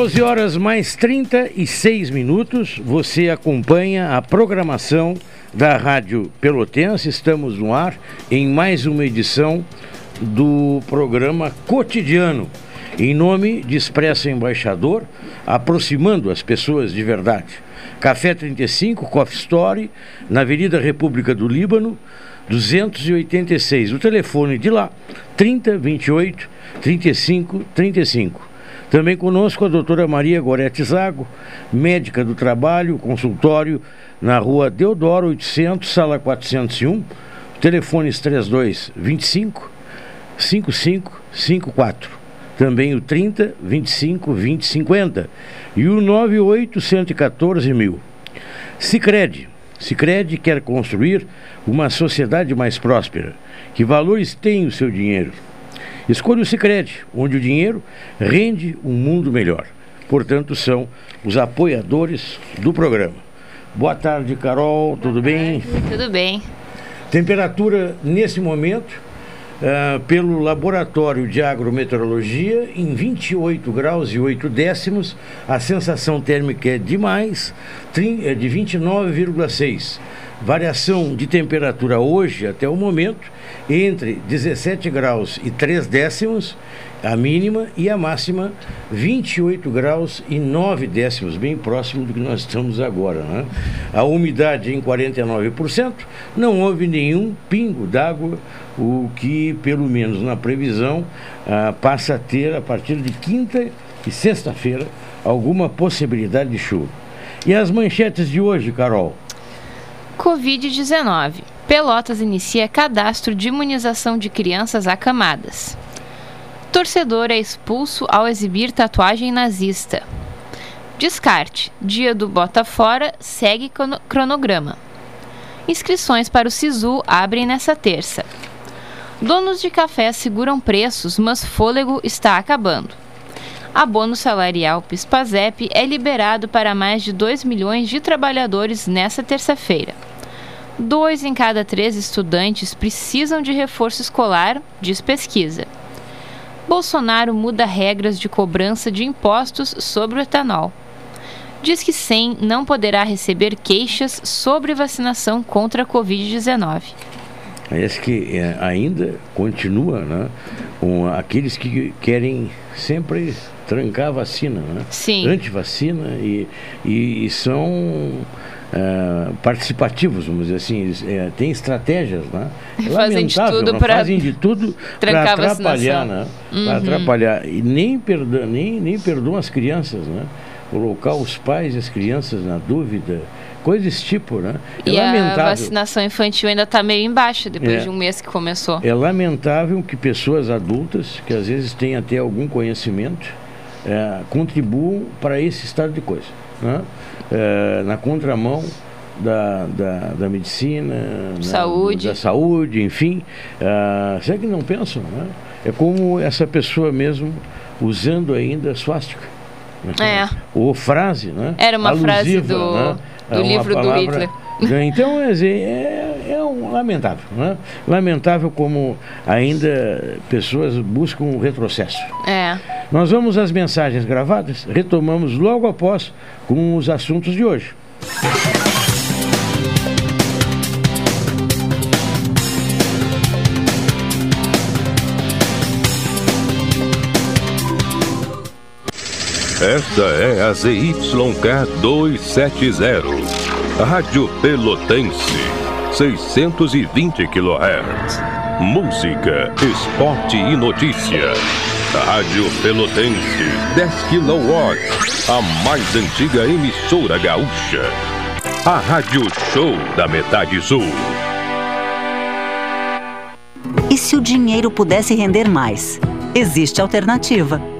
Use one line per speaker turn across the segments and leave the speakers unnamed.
12 horas mais 36 minutos. Você acompanha a programação da Rádio Pelotense. Estamos no ar em mais uma edição do programa Cotidiano. Em nome de Expresso Embaixador, aproximando as pessoas de verdade. Café 35, Coffee Story, na Avenida República do Líbano, 286. O telefone de lá, 30 28 35 35. Também conosco a doutora Maria Gorete Zago, médica do trabalho, consultório na rua Deodoro 800, sala 401, telefones 32 25 55 54. Também o 30 25 20 50 e o 98 114 mil. Sicredi. Sicredi quer construir uma sociedade mais próspera. Que valores tem o seu dinheiro? Escolha o Sicredi, onde o dinheiro rende um mundo melhor. Portanto, são os apoiadores do programa. Boa tarde, Carol, tudo bem?
Tudo bem.
Temperatura nesse momento, uh, pelo Laboratório de Agrometeorologia, em 28 graus e 8 décimos. A sensação térmica é de mais, é de 29,6. Variação de temperatura hoje, até o momento, entre 17 graus e 3 décimos a mínima e a máxima 28 graus e 9 décimos, bem próximo do que nós estamos agora. Né? A umidade em 49%, não houve nenhum pingo d'água, o que, pelo menos na previsão, ah, passa a ter, a partir de quinta e sexta-feira, alguma possibilidade de chuva. E as manchetes de hoje, Carol?
Covid-19. Pelotas inicia cadastro de imunização de crianças acamadas. Torcedor é expulso ao exibir tatuagem nazista. Descarte. Dia do Bota Fora segue cronograma. Inscrições para o SISU abrem nessa terça. Donos de café seguram preços, mas fôlego está acabando. Abono salarial PISPAZEP é liberado para mais de 2 milhões de trabalhadores nesta terça-feira. Dois em cada três estudantes precisam de reforço escolar, diz pesquisa. Bolsonaro muda regras de cobrança de impostos sobre o etanol. Diz que SEM não poderá receber queixas sobre vacinação contra a Covid-19.
Parece que é, ainda continua, né? Com aqueles que querem sempre trancar a vacina, né?
Sim.
Antivacina e, e, e são Uh, participativos, vamos dizer assim, eles, é, têm estratégias, né?
Fazem de tudo para
fazem de tudo para atrapalhar, né? Uhum. Para atrapalhar e nem perdoam, nem, nem perdoam as crianças, né? Colocar os pais e as crianças na dúvida, coisas desse tipo, né?
É e lamentável. a vacinação infantil ainda está meio embaixo depois é, de um mês que começou.
É lamentável que pessoas adultas, que às vezes têm até algum conhecimento, é, contribuam para esse estado de coisa, né? É, na contramão da, da, da medicina,
saúde.
Na, da saúde, enfim. Uh, será que não pensam? Né? É como essa pessoa mesmo usando ainda swastika.
Né? É.
Ou frase, né?
Era uma Alusiva, frase do,
né?
do é livro palavra, do Hitler.
Então, é, é, é um lamentável, né? Lamentável como ainda pessoas buscam um retrocesso.
É.
Nós vamos às mensagens gravadas, retomamos logo após com os assuntos de hoje.
Esta é a ZYK 270, Rádio Pelotense, 620 kHz. Música, esporte e notícia. Rádio Pelotense, 10 kW, a mais antiga emissora gaúcha. A Rádio Show da Metade Sul.
E se o dinheiro pudesse render mais? Existe alternativa.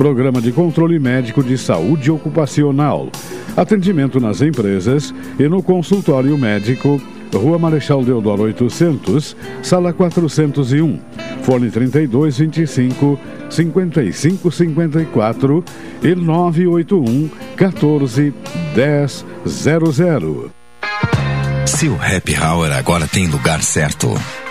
Programa de Controle Médico de Saúde Ocupacional. Atendimento nas empresas e no consultório médico Rua Marechal Deodoro 800, Sala 401, Fone 3225 5554 e 981 14 1000.
Se o Happy Hour agora tem lugar certo.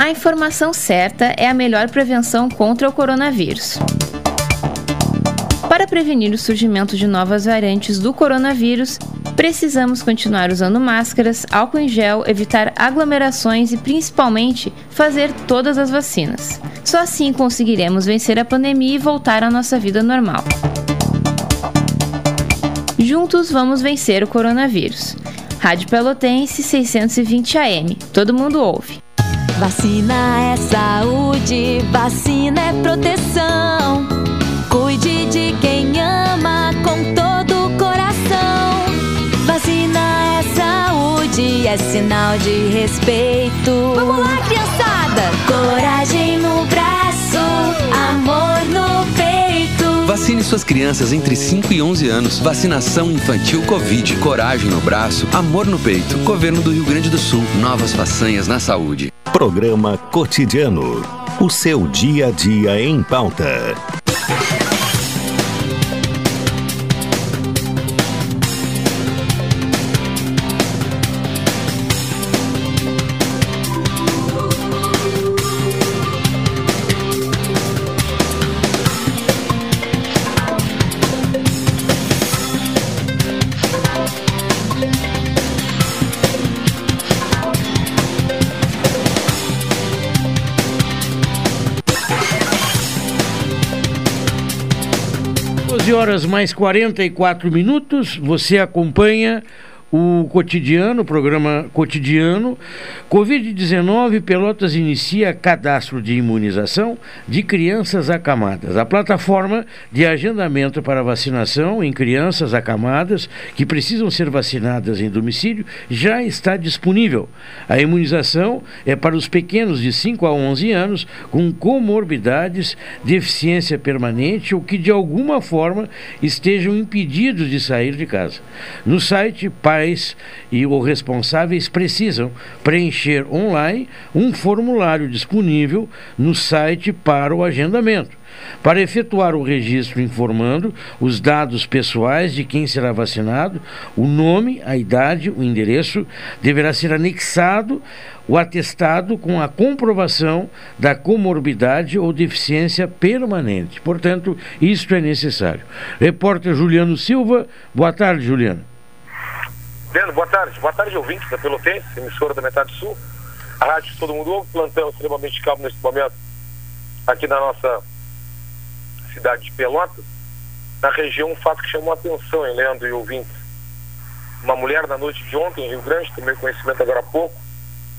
A informação certa é a melhor prevenção contra o coronavírus. Para prevenir o surgimento de novas variantes do coronavírus, precisamos continuar usando máscaras, álcool em gel, evitar aglomerações e principalmente fazer todas as vacinas. Só assim conseguiremos vencer a pandemia e voltar à nossa vida normal. Juntos vamos vencer o coronavírus. Rádio Pelotense 620 AM. Todo mundo ouve.
Vacina é saúde, vacina é proteção. Cuide de quem ama com todo o coração. Vacina é saúde, é sinal de respeito. Vamos lá, criançada!
Suas crianças entre 5 e 11 anos. Vacinação infantil Covid. Coragem no braço, amor no peito. Governo do Rio Grande do Sul. Novas façanhas na saúde.
Programa Cotidiano. O seu dia a dia em pauta.
Horas mais 44 minutos, você acompanha o cotidiano, o programa cotidiano. Covid-19, Pelotas inicia cadastro de imunização de crianças acamadas. A plataforma de agendamento para vacinação em crianças acamadas que precisam ser vacinadas em domicílio já está disponível. A imunização é para os pequenos de 5 a 11 anos com comorbidades, deficiência permanente ou que de alguma forma estejam impedidos de sair de casa. No site Pai pais e os responsáveis precisam preencher online um formulário disponível no site para o agendamento. Para efetuar o registro informando os dados pessoais de quem será vacinado, o nome, a idade, o endereço, deverá ser anexado o atestado com a comprovação da comorbidade ou deficiência permanente. Portanto, isto é necessário. Repórter Juliano Silva, boa tarde, Juliano.
Leandro, boa tarde. Boa tarde, ouvintes da Pelotense, emissora da Metade Sul. A rádio Todo Mundo Ouve, plantão extremamente calmo neste momento aqui na nossa cidade de Pelotas. Na região, um fato que chamou a atenção, hein, Leandro e ouvintes. Uma mulher na noite de ontem em Rio Grande, tomei conhecimento agora há pouco,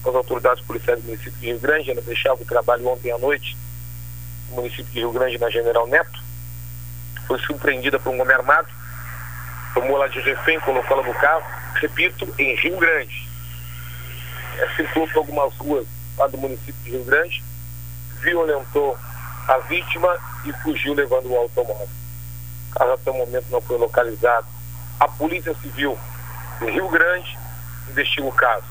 com as autoridades policiais do município de Rio Grande, ela deixava o trabalho ontem à noite no município de Rio Grande, na General Neto. Foi surpreendida por um homem armado, tomou ela de refém, colocou ela no carro repito, em Rio Grande. É, circulou por algumas ruas lá do município de Rio Grande, violentou a vítima e fugiu levando o automóvel. O caso até o momento não foi localizado. A Polícia Civil de Rio Grande investiga o caso.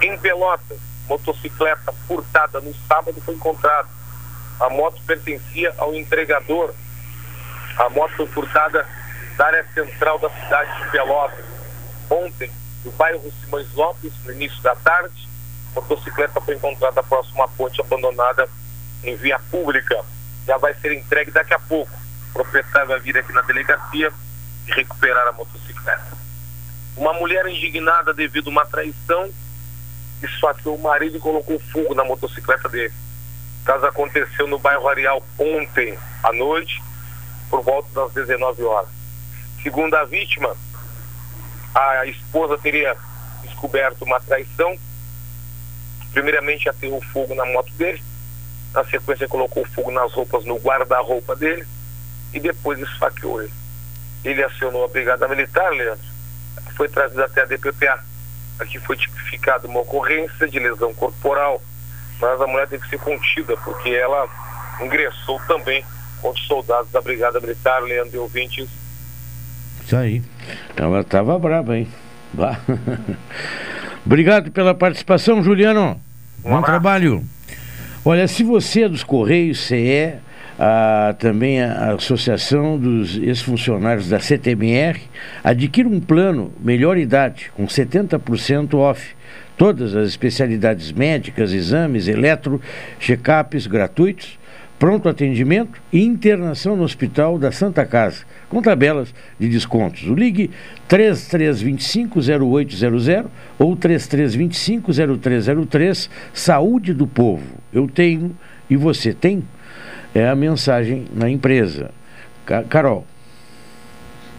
Em Pelotas, motocicleta furtada no sábado foi encontrada. A moto pertencia ao entregador. A moto foi furtada da área central da cidade de Pelotas ontem, no bairro Simões Lopes, no início da tarde. A motocicleta foi encontrada próximo à ponte abandonada em via pública. Já vai ser entregue daqui a pouco. O proprietário vai vir aqui na delegacia e recuperar a motocicleta. Uma mulher indignada devido a uma traição esfaqueou o marido e colocou fogo na motocicleta dele. O caso aconteceu no bairro Areal ontem à noite, por volta das 19 horas. Segundo a vítima, a esposa teria descoberto uma traição. Primeiramente aterrou fogo na moto dele, na sequência colocou fogo nas roupas no guarda-roupa dele e depois esfaqueou ele. Ele acionou a brigada militar, Leandro, foi trazido até a DPPA. Aqui foi tipificada uma ocorrência de lesão corporal mas a mulher teve que ser contida, porque ela ingressou também contra os soldados da Brigada Militar, Leandro de Ouvintes.
Isso aí. Ela tava brava, hein? Obrigado pela participação, Juliano. Bom trabalho. Olha, se você é dos Correios, CE, a, também a Associação dos Ex-Funcionários da CTMR, adquira um plano melhor idade, com 70% off. Todas as especialidades médicas, exames, eletro, check-ups gratuitos, pronto atendimento e internação no Hospital da Santa Casa, com tabelas de descontos. O ligue 3325-0800 ou 3325-0303, Saúde do Povo. Eu tenho e você tem? É a mensagem na empresa. Ca Carol.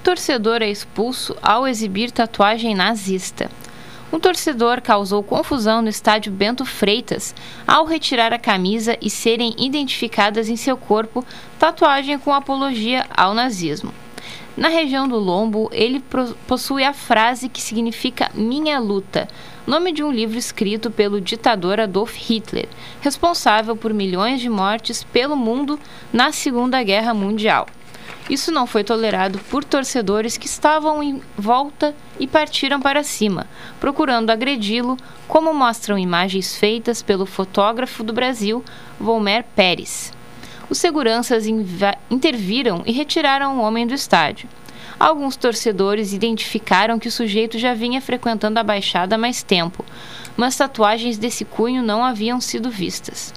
Torcedor é expulso ao exibir tatuagem nazista. Um torcedor causou confusão no estádio Bento Freitas ao retirar a camisa e serem identificadas em seu corpo tatuagem com apologia ao nazismo. Na região do lombo, ele possui a frase que significa Minha Luta, nome de um livro escrito pelo ditador Adolf Hitler, responsável por milhões de mortes pelo mundo na Segunda Guerra Mundial. Isso não foi tolerado por torcedores que estavam em volta e partiram para cima, procurando agredi-lo, como mostram imagens feitas pelo fotógrafo do Brasil, Volmer Pérez os seguranças interviram e retiraram o homem do estádio. Alguns torcedores identificaram que o sujeito já vinha frequentando a Baixada há mais tempo, mas tatuagens desse cunho não haviam sido vistas.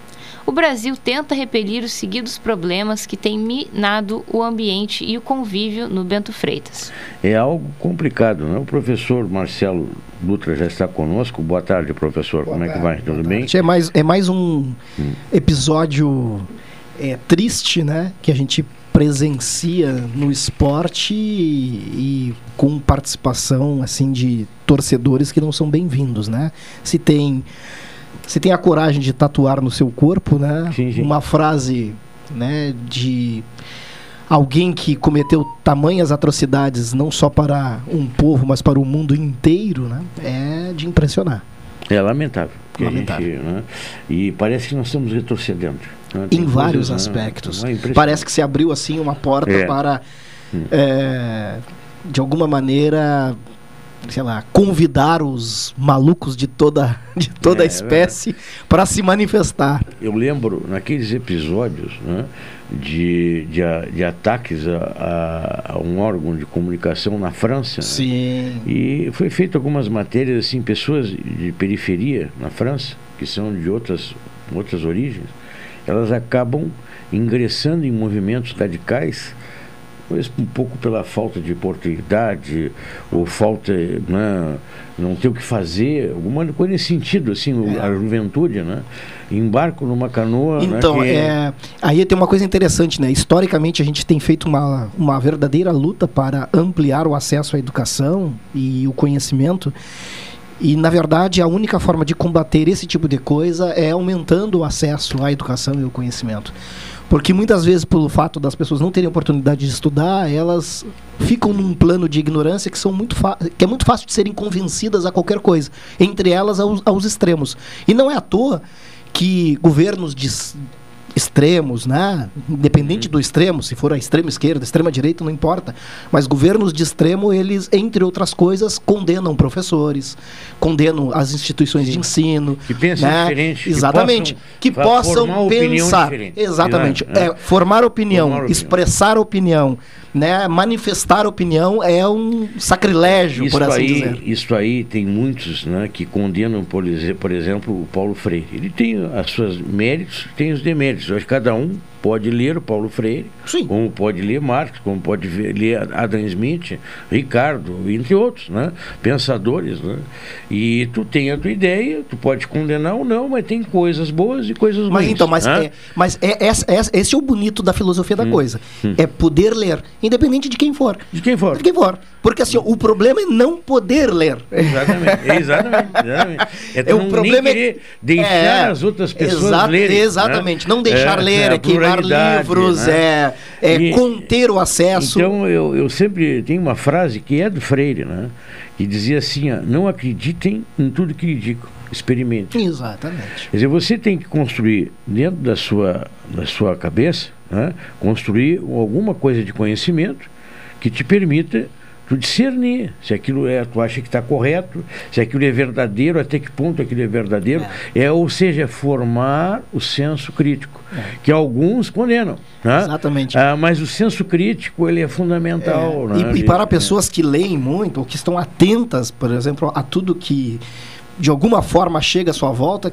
O Brasil tenta repelir os seguidos problemas que têm minado o ambiente e o convívio no Bento Freitas.
É algo complicado, né? O professor Marcelo Dutra já está conosco. Boa tarde, professor. Boa Como tarde, é que vai? Tudo bem?
É mais, é mais um hum. episódio é, triste, né? Que a gente presencia no esporte e, e, com participação assim de torcedores que não são bem-vindos, né? Se tem se tem a coragem de tatuar no seu corpo, né? Sim, sim. Uma frase, né, de alguém que cometeu tamanhas atrocidades não só para um povo, mas para o mundo inteiro, né? É de impressionar.
É lamentável. lamentável. Gente, né? E parece que nós estamos retrocedendo.
Né? Em vários coisas, né? aspectos. Né? Parece que se abriu assim uma porta é. para, é, de alguma maneira, sei lá, convidar os malucos de toda, de toda é, a espécie para se manifestar.
Eu lembro naqueles episódios né, de, de, de ataques a, a, um órgão de comunicação na França. Né?
Sim.
E foi feito algumas matérias assim, pessoas de periferia na França, que são de outras, outras origens elas acabam ingressando em movimentos radicais um pouco pela falta de oportunidade ou falta né, não ter o que fazer alguma coisa nesse sentido assim é. a juventude né embarco numa canoa
né, então
né,
que... é, aí tem uma coisa interessante né historicamente a gente tem feito uma, uma verdadeira luta para ampliar o acesso à educação e o conhecimento e, na verdade, a única forma de combater esse tipo de coisa é aumentando o acesso à educação e ao conhecimento. Porque muitas vezes, pelo fato das pessoas não terem oportunidade de estudar, elas ficam num plano de ignorância que, são muito que é muito fácil de serem convencidas a qualquer coisa, entre elas aos, aos extremos. E não é à toa que governos de, extremos, né? Independente do extremo, se for a extrema esquerda, extrema direita, não importa. Mas governos de extremo, eles, entre outras coisas, condenam professores, condenam as instituições Sim. de ensino.
Que pensam né? diferente.
Exatamente. Que possam, que possam pensar. Exatamente. É, formar opinião, formar expressar opinião. opinião né, manifestar opinião é um sacrilégio, isso por assim
aí,
dizer.
Isso aí tem muitos né, que condenam, por, por exemplo, o Paulo Freire. Ele tem as suas méritos, tem os deméritos. Que cada um pode ler o Paulo Freire, Sim. como pode ler Marx, como pode ler Adam Smith, Ricardo, entre outros, né? pensadores. Né? E tu tem a tua ideia, tu pode condenar ou não, mas tem coisas boas e coisas
mas,
ruins.
Então, mas, né? é, mas é, é, é, esse é o bonito da filosofia da hum. coisa. Hum. É poder ler, independente de quem for.
De quem for.
De quem for. Porque assim, o problema é não poder ler.
Exatamente, exatamente. exatamente. É,
é o problema é
deixar é, as outras pessoas lerem.
Exatamente, né? não deixar é, ler, é, queimar
qualidade,
livros,
né?
é, é
E-
conter o acesso.
Então eu, eu sempre tenho uma frase que é do Freire, né? Que dizia assim: ó, não acreditem em tudo que lhe digo, experimente.
Exatamente.
Quer dizer, você tem que construir dentro da sua, da sua cabeça, né, construir alguma coisa de conhecimento que te permita tu discernir se aquilo é, tu acha que está correto, se aquilo é verdadeiro, até que ponto aquilo é verdadeiro, é, ou seja, formar o senso crítico, que alguns condenam. Né?
Exatamente.
Ah, mas o senso crítico ele é fundamental. né?
E, e para pessoas que leem muito, ou que estão atentas, por exemplo, a tudo que de alguma forma chega à sua volta,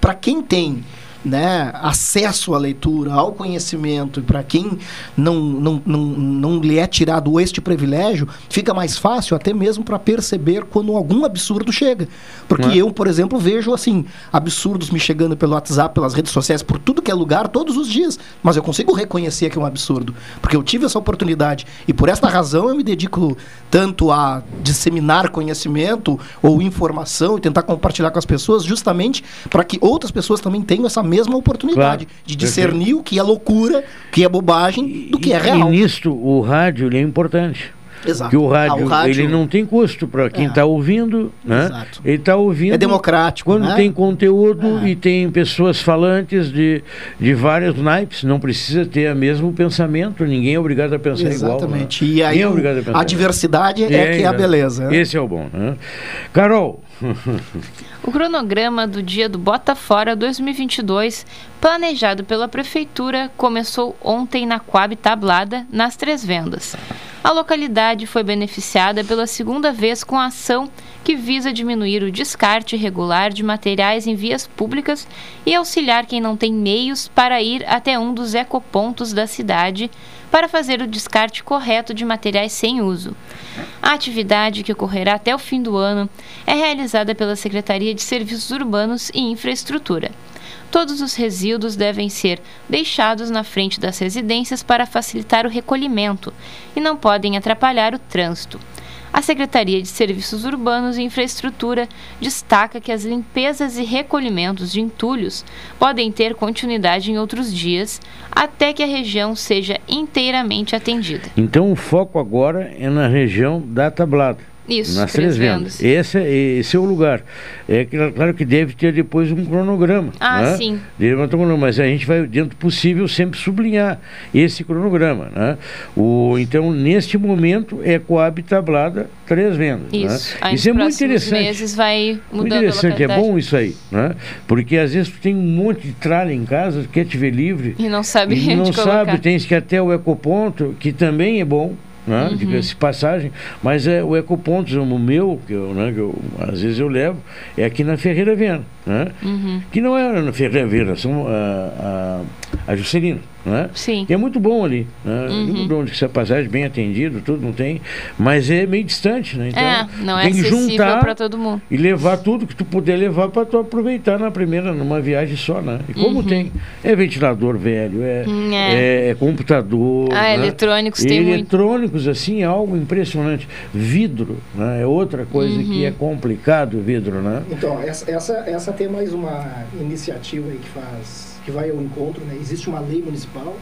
para quem tem né, acesso à leitura, ao conhecimento, e para quem não, não, não, não lhe é tirado este privilégio, fica mais fácil até mesmo para perceber quando algum absurdo chega. Porque
é?
eu, por exemplo, vejo assim, absurdos me chegando pelo WhatsApp, pelas redes sociais, por tudo que é lugar, todos os dias. Mas eu consigo reconhecer que é um absurdo. Porque eu tive essa oportunidade. E por esta razão eu me dedico tanto a disseminar conhecimento ou informação e tentar compartilhar com as pessoas, justamente para que outras pessoas também tenham essa mesma oportunidade
Claro.
de discernir o que é loucura, o que é bobagem, do que é
E
real.
nisto o rádio é importante.
Exato.
Porque o
Ah,
rádio,
o rádio-
ele não tem custo para quem
É.
está ouvindo, né?
Exato.
Ele está ouvindo.
É democrático,
Quando
né?
tem conteúdo e tem pessoas falantes de, de vários naipes, não precisa ter o mesmo pensamento, ninguém é obrigado a pensar igual.
Exatamente.
né?
E aí
é a
a diversidade é, que é a
né?
beleza. né?
Esse é o bom. Né? Carol.
O cronograma do Dia do Bota Fora 2022, planejado pela Prefeitura, começou ontem na Coab Tablada, nas Três Vendas. A localidade foi beneficiada pela segunda vez com a ação que visa diminuir o descarte irregular de materiais em vias públicas e auxiliar quem não tem meios para ir até um dos ecopontos da cidade para fazer o descarte correto de materiais sem uso. A atividade, que ocorrerá até o fim do ano, é realizada pela Secretaria de Serviços Urbanos e Infraestrutura. Todos os resíduos devem ser deixados na frente das residências para facilitar o recolhimento e não podem atrapalhar o trânsito. A Secretaria de Serviços Urbanos e Infraestrutura destaca que as limpezas e recolhimentos de entulhos podem ter continuidade em outros dias, até que a região seja inteiramente atendida.
Então o foco agora é na região da tablada.
Isso,
nas
Três
vendas.
Vendas.
Esse, é- esse é o lugar. É claro que deve ter depois um cronograma.
Ah,
né?
sim.
Deve ter um cronograma, mas a gente vai, dentro do possível, sempre sublinhar esse cronograma. Né? O, então, neste momento, é Coab Tablada, três vendas.
Isso.
Né? Isso é muito interessante.
meses vai
Muito
mudando a
interessante, é bom isso aí, né? Porque às vezes tu tem um monte de tralha em casa, quer te ver livre,
E não sabe
e não
onde colocar.
sabe, tens que até o ecoponto, que também é bom, né?
Uhum.
Diga-se passagem, mas é o ecoponto, o meu, que eu, né, que eu, às vezes eu levo, é aqui na Ferreira Viana, né?
Uhum.
Que não é na Ferreira Viana, são a, a, a Juscelino, né?
Sim.
Que é muito bom ali, né?
Uhum.
Muito bom, de ser passagem bem atendido, tudo, não tem, mas é meio distante, né? Então,
é, não é
tem que juntar
para todo mundo.
e levar tudo que tu puder levar para tu aproveitar na primeira, numa viagem só, né? E como
Uhum.
tem, é ventilador velho, é,
Hum,
é.
é.
é computador.
Ah,
né?
eletrônicos
E
tem muito.
eletrônicos, assim, é algo impressionante. Vidro, né? É outra coisa
Uhum.
que é complicado o vidro, né?
Então, essa, essa, essa tem mais uma iniciativa aí que faz, que vai ao encontro, né? Existe uma lei municipal,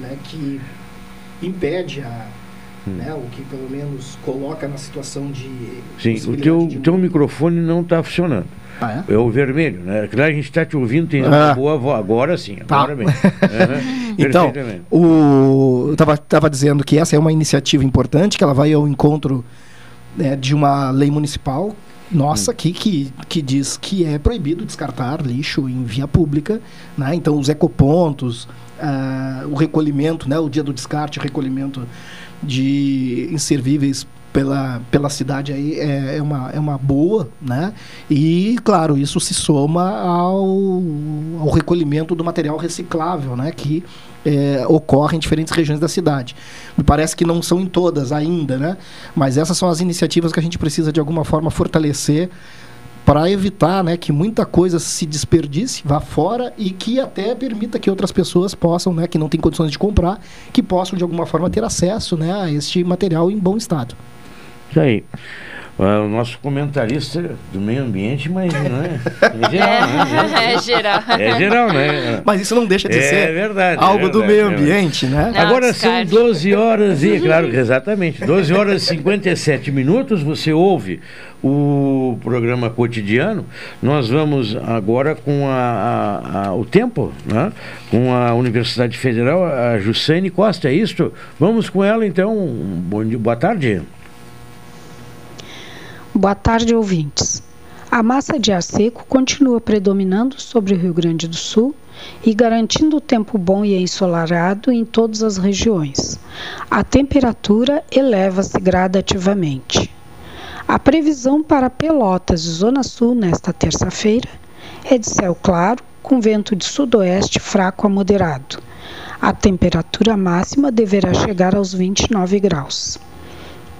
né, que impede a, né, o que pelo menos coloca na situação de
Sim, o teu,
de-
teu microfone não está funcionando.
Ah,
é? o vermelho, né? Claro, a gente está te ouvindo, tem
Ah.
uma boa voz. Agora sim,
Tá.
agora bem. Uhum,
Então, o, eu estava tava dizendo que essa é uma iniciativa importante, que ela vai ao encontro né, de uma lei municipal nossa aqui que, que diz que é proibido descartar lixo em via pública. Né? Então, os ecopontos, ah, o recolhimento, né, o dia do descarte, o recolhimento de inservíveis pela, pela cidade aí é, é, uma, é uma boa, né? E, claro, isso se soma ao, ao recolhimento do material reciclável, né? Que é, ocorre em diferentes regiões da cidade. Me parece que não são em todas ainda, né? Mas essas são as iniciativas que a gente precisa, de alguma forma, fortalecer para evitar né, que muita coisa se desperdice, vá fora e que até permita que outras pessoas possam, né, que não têm condições de comprar, que possam de alguma forma ter acesso né, a este material em bom estado.
Isso aí. Ah, o nosso comentarista do meio ambiente, mas não é, é geral, né?
É geral.
É geral, né?
Mas isso não deixa de
É
ser
verdade,
algo
é
do
verdade,
meio
é
ambiente, né?
Não,
Agora são
descarte.
12 horas e, claro, que exatamente, 12 horas e 57 minutos, você ouve o programa cotidiano. Nós vamos agora com a, a- a- o tempo, né? com a Universidade Federal, a Jussane Costa, é isto? Vamos com ela então. Bom dia, boa tarde.
Boa tarde, ouvintes. A massa de ar seco continua predominando sobre o Rio Grande do Sul e garantindo tempo bom e ensolarado em todas as regiões. A temperatura eleva-se gradativamente. A previsão para Pelotas e Zona Sul nesta terça-feira é de céu claro, com vento de sudoeste fraco a moderado. A temperatura máxima deverá chegar aos 29 graus.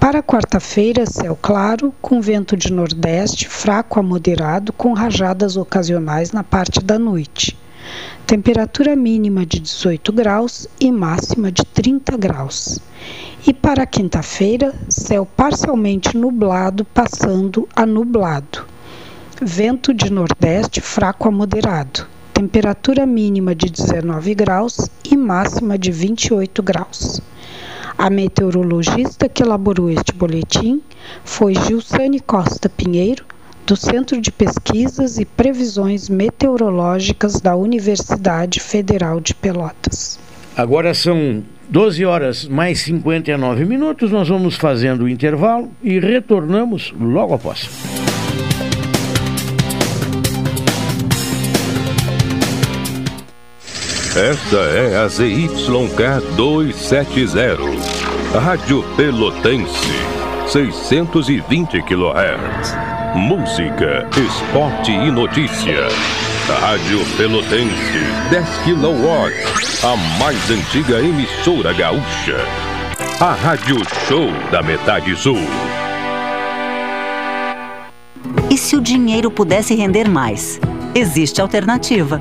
Para quarta-feira, céu claro, com vento de nordeste fraco a moderado, com rajadas ocasionais na parte da noite. Temperatura mínima de 18 graus e máxima de 30 graus. E para quinta-feira, céu parcialmente nublado, passando a nublado. Vento de nordeste fraco a moderado. Temperatura mínima de 19 graus e máxima de 28 graus. A meteorologista que elaborou este boletim foi Gilsane Costa Pinheiro, do Centro de Pesquisas e Previsões Meteorológicas da Universidade Federal de Pelotas.
Agora são 12 horas mais 59 minutos. Nós vamos fazendo o intervalo e retornamos logo após.
Esta é a ZYK 270, Rádio Pelotense, 620 kHz. Música, esporte e notícia. Rádio Pelotense, 10 kW, a mais antiga emissora gaúcha. A Rádio Show da Metade Sul.
E se o dinheiro pudesse render mais? Existe alternativa.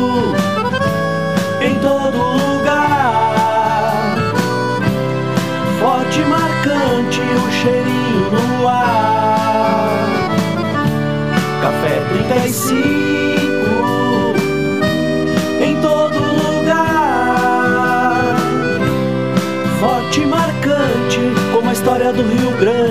do Rio Grande.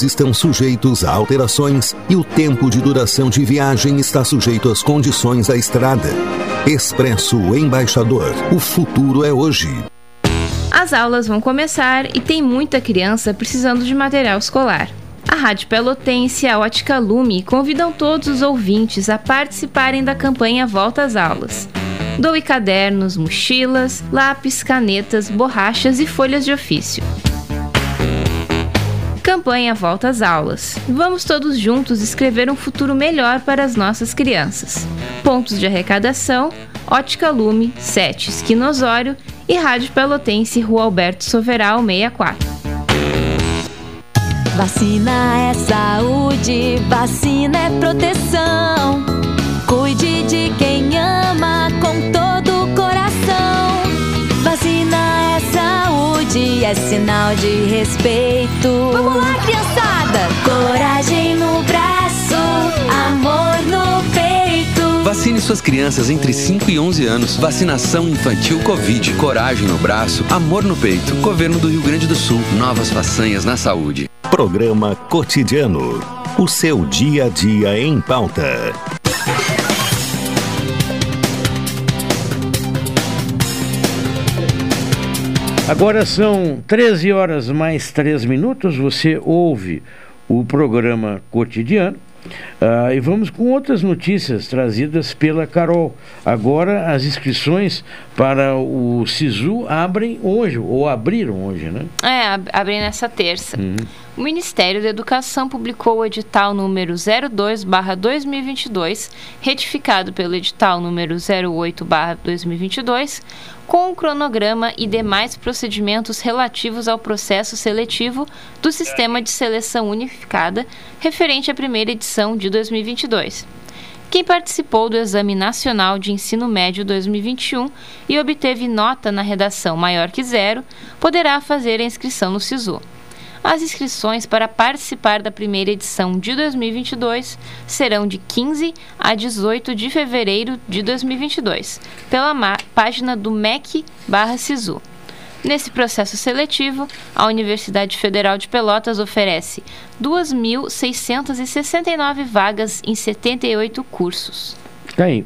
estão sujeitos a alterações e o tempo de duração de viagem está sujeito às condições da estrada. Expresso Embaixador. O futuro é hoje.
As aulas vão começar e tem muita criança precisando de material escolar. A Rádio Pelotense e a Ótica Lume convidam todos os ouvintes a participarem da campanha Volta às Aulas. Doe cadernos, mochilas, lápis, canetas, borrachas e folhas de ofício. Campanha Volta às Aulas. Vamos todos juntos escrever um futuro melhor para as nossas crianças. Pontos de arrecadação: Ótica Lume, 7 Esquina Osório e Rádio Pelotense, Rua Alberto Soveral 64.
Vacina é saúde, vacina é proteção. Cuide de quem é sinal de respeito. Vamos lá, criançada! Coragem no braço, amor no peito.
Vacine suas crianças entre 5 e 11 anos. Vacinação infantil Covid. Coragem no braço, amor no peito. Governo do Rio Grande do Sul. Novas façanhas na saúde.
Programa Cotidiano. O seu dia a dia em pauta.
Agora são 13 horas mais 3 minutos. Você ouve o programa cotidiano. Uh, e vamos com outras notícias trazidas pela Carol. Agora as inscrições para o SISU abrem hoje, ou abriram hoje, né?
É, ab abrem nessa terça. Uhum. O Ministério da Educação publicou o edital número 02/2022, retificado pelo edital número 08/2022, com o cronograma e demais procedimentos relativos ao processo seletivo do Sistema de Seleção Unificada, referente à primeira edição de 2022. Quem participou do Exame Nacional de Ensino Médio 2021 e obteve nota na redação maior que zero, poderá fazer a inscrição no SISU. As inscrições para participar da primeira edição de 2022 serão de 15 a 18 de fevereiro de 2022, pela página do MEC/SISU. Nesse processo seletivo, a Universidade Federal de Pelotas oferece 2.669 vagas em 78 cursos.
Tá aí.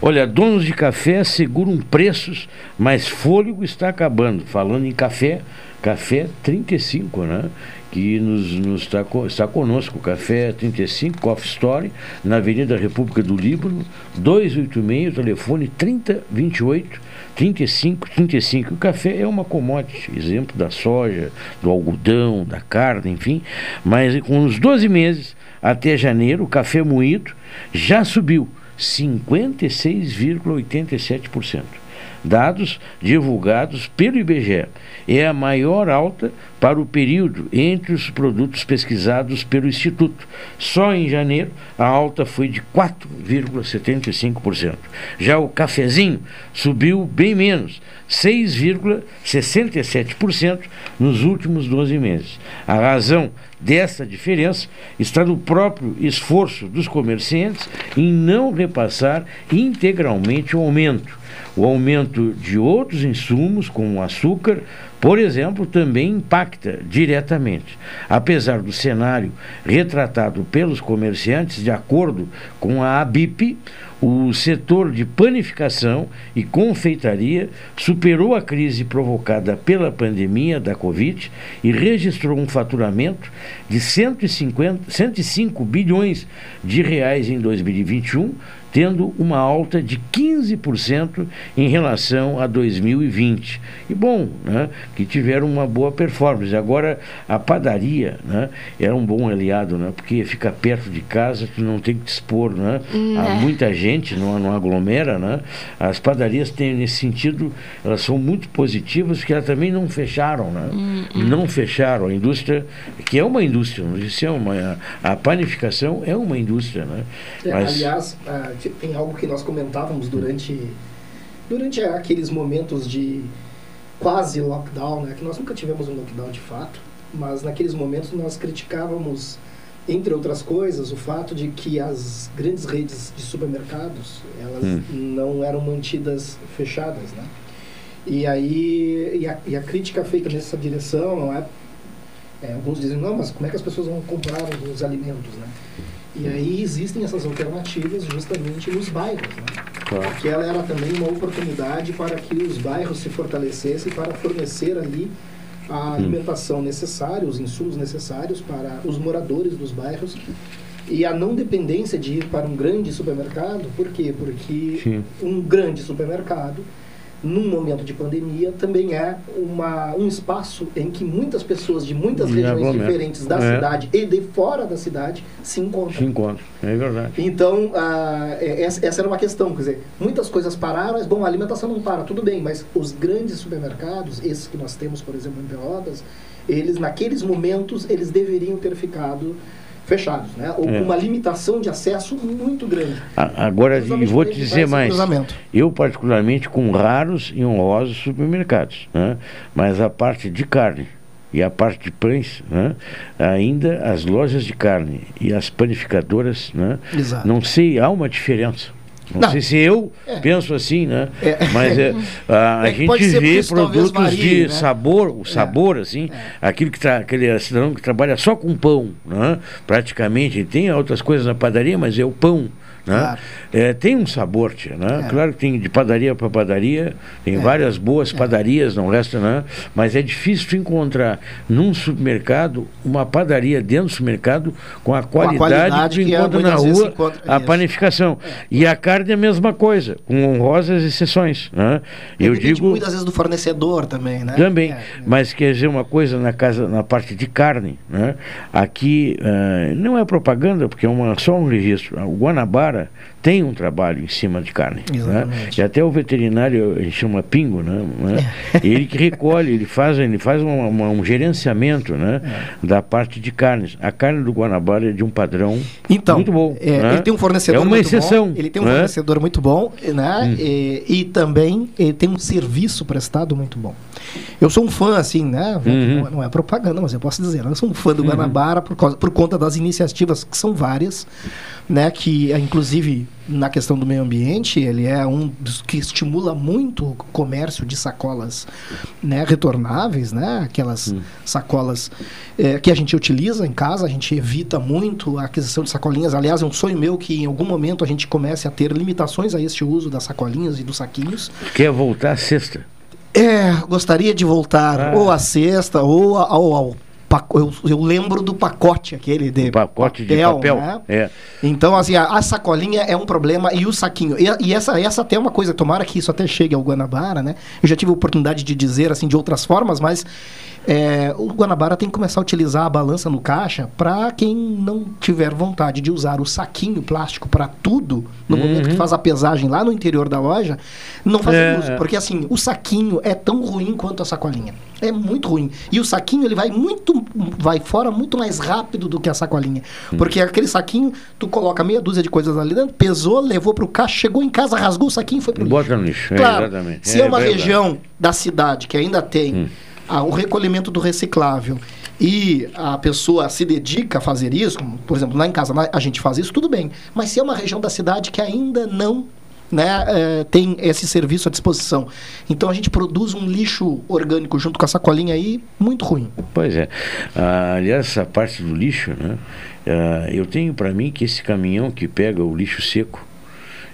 Olha, donos de café seguram preços, mas fôlego está acabando. Falando em café, Café 35, né? que nos, nos está, está conosco, Café 35, Coffee Story, na Avenida República do Líbano, 286, telefone 3028 35 35. O café é uma commodity, exemplo da soja, do algodão, da carne, enfim, mas com os 12 meses até janeiro, o café moído já subiu 56,87% dados divulgados pelo IBGE. É a maior alta para o período entre os produtos pesquisados pelo Instituto. Só em janeiro a alta foi de 4,75%. Já o cafezinho subiu bem menos, 6,67% nos últimos 12 meses. A razão dessa diferença está no próprio esforço dos comerciantes em não repassar integralmente o aumento o aumento de outros insumos, como o açúcar, por exemplo, também impacta diretamente. Apesar do cenário retratado pelos comerciantes, de acordo com a ABIP, o setor de panificação e confeitaria superou a crise provocada pela pandemia da Covid e registrou um faturamento de 150, 105 bilhões de reais em 2021, tendo uma alta de 15% em relação a 2020. E bom, né, que tiveram uma boa performance. Agora, a padaria né, era um bom aliado, né, porque fica perto de casa, tu não tem que te expor. Né? Hum, Há é. muita gente, não, não aglomera. Né? As padarias têm, nesse sentido, elas são muito positivas, porque elas também não fecharam. Né? Hum, hum. Não fecharam. A indústria, que é uma indústria, não disse, é uma, a panificação é uma indústria. Né?
É, Mas, aliás, uh, tem algo que nós comentávamos durante, durante aqueles momentos de quase lockdown, né? que nós nunca tivemos um lockdown de fato, mas naqueles momentos nós criticávamos, entre outras coisas, o fato de que as grandes redes de supermercados elas hum. não eram mantidas fechadas, né? E aí e a, e a crítica feita nessa direção não é, é, alguns dizem não, mas como é que as pessoas vão comprar os alimentos, né? E aí existem essas alternativas justamente nos bairros, né? Claro. Porque ela era também uma oportunidade para que os bairros se fortalecessem para fornecer ali a hum. alimentação hum. necessária, os insumos necessários para os moradores dos bairros e a não dependência de ir para um grande supermercado. Por quê? Porque Sim. um grande supermercado num momento de pandemia, também é uma, um espaço em que muitas pessoas de muitas e regiões diferentes da é. cidade e de fora da cidade se encontram.
Se encontram, é verdade.
Então, ah, essa, essa era uma questão, quer dizer, muitas coisas pararam, mas, bom, a alimentação não para, tudo bem, mas os grandes supermercados, esses que nós temos, por exemplo, em Pelotas, eles, naqueles momentos, eles deveriam ter ficado fechados, né? ou é. com uma limitação de acesso muito grande.
Agora, e vou te dizer mais, eu particularmente com raros e honrosos supermercados, né? mas a parte de carne e a parte de pães, né? ainda as lojas de carne e as panificadoras, né? não sei, há uma diferença. Não,
Não.
sei se eu
É.
penso assim, né?
É.
Mas é, a,
É
gente vê
isso
produtos
varie,
de
né?
sabor, o sabor, assim, aquilo que aquele cidadão que trabalha só com pão, né? Praticamente, tem outras coisas na padaria, mas é o pão. Né?
Claro.
É, tem um sabor, tia, né? Claro que tem de padaria para padaria, tem várias boas padarias, não resta, né? Mas é difícil encontrar num supermercado uma padaria dentro do supermercado com a qualidade,
qualidade
que tu
que é,
encontra na rua,
encontra-
a panificação. E a carne é a mesma coisa, com honrosas exceções, né? Eu digo
muitas vezes do fornecedor também, né?
também,
É.
mas quer dizer uma coisa na casa, na parte de carne, né? Aqui ah, não é propaganda, porque é uma, só um registro. O Guanabara tem um trabalho em cima de carne, né? E até o veterinário a gente chama pingo, né? né? Ele que recolhe, ele faz, ele faz uma- uma- um gerenciamento, né?
É.
Da parte de carnes. A carne do Guanabara é de um padrão
Então,
muito bom.
é,
né?
ele tem um fornecedor
é uma
muito
exceção,
bom. Ele tem um
né?
fornecedor muito bom, né?
Hum.
E, e também ele tem um serviço prestado muito bom. Eu sou um fã, assim, né?
Uhum.
Não, não é propaganda, mas eu posso dizer. Eu sou um fã do Guanabara por, causa, por conta das iniciativas, que são várias, né? Que, eh, inclusive, na questão do meio ambiente, ele é um dos que estimula muito o comércio de sacolas né, retornáveis, né? Aquelas sacolas eh, que a gente utiliza em casa, a gente evita muito a aquisição de sacolinhas. Aliás, é um sonho meu que em algum momento a gente comece a ter limitações a este uso das sacolinhas e dos saquinhos.
Quer voltar à sexta?
É, gostaria de voltar
Ah.
ou à cesta ou ao, ao eu, eu lembro do pacote aquele de
Pacote de papel.
né?
É.
Então, assim, a, a sacolinha é um problema e o saquinho. E, e essa, essa até é uma coisa, tomara que isso até chegue ao Guanabara, né? Eu já tive a oportunidade de dizer, assim, de outras formas, mas é, o Guanabara tem que começar a utilizar a balança no caixa para quem não tiver vontade de usar o saquinho plástico para tudo, no momento que faz a pesagem lá no interior da loja, não fazer
É,
uso.
é.
Porque, assim, o saquinho é tão ruim quanto a sacolinha. É muito ruim. E o saquinho, ele vai muito, vai fora muito mais rápido do que a sacolinha. Porque aquele saquinho, tu coloca meia dúzia de coisas ali dentro, pesou, levou pro caixa, chegou em casa, rasgou o saquinho e foi pro lixo.
Bota no lixo. é,
Claro,
exatamente.
se é, uma
verdade. Hum.
região da cidade que ainda tem ah, o recolhimento do reciclável e a pessoa se dedica a fazer isso, por exemplo, lá em casa a gente faz isso, tudo bem. Mas se é uma região da cidade que ainda não né, eh, tem esse serviço à disposição. Então a gente produz um lixo orgânico junto com a sacolinha aí, muito ruim.
Pois é. Ah, aliás, essa parte do lixo, né? ah, eu tenho para mim que esse caminhão que pega o lixo seco,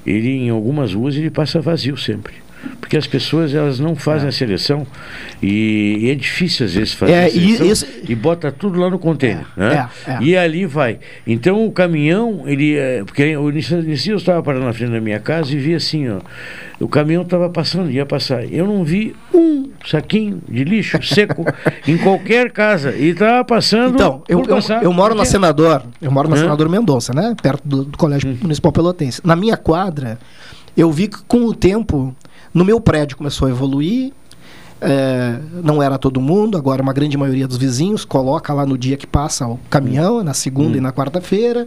ele em algumas ruas ele passa vazio sempre. Porque as pessoas elas não fazem a seleção e, e é difícil às vezes fazer
É,
a
e
seleção e,
isso-
bota tudo lá no container. né?
é, é.
E ali vai. Então o caminhão, ele. é, Porque o início eu estava parando na frente da minha casa e vi assim, ó. O caminhão estava passando, ia passar. Eu não vi um saquinho de lixo seco em qualquer casa. E estava passando.
Então, eu, eu, eu moro na Senador, eu moro na
Hã?
Senador Mendonça, né? Perto do, do Colégio Municipal Pelotense. Na minha quadra, eu vi que com o tempo, no meu prédio começou a evoluir. é, não era todo mundo, agora uma grande maioria dos vizinhos coloca lá no dia que passa o caminhão, na segunda e na quarta-feira.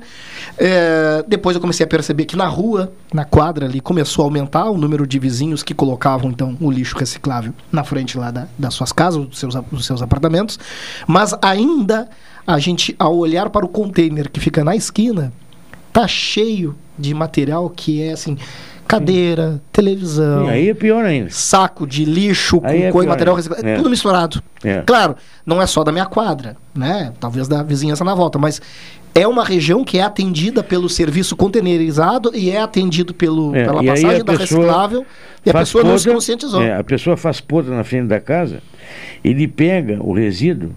É, depois eu comecei a perceber que na rua, na quadra ali, começou a aumentar o número de vizinhos que colocavam então o lixo reciclável na frente lá da- das suas casas, dos seus, dos seus apartamentos. Mas ainda a gente, ao olhar para o container que fica na esquina, tá cheio de material que é assim. Cadeira, televisão.
Sim, aí é pior ainda.
Saco de lixo com
Aí é
coisa, material reciclado.
É.
Tudo misturado.
É.
Claro, não é só da minha quadra, né? Talvez da vizinhança na volta, mas é uma região que é atendida pelo serviço containerizado e é atendido pelo,
É,
pela passagem
a
da
pessoa
reciclável e a pessoa não se conscientizou.
é, a pessoa faz podre na frente da casa, ele pega o resíduo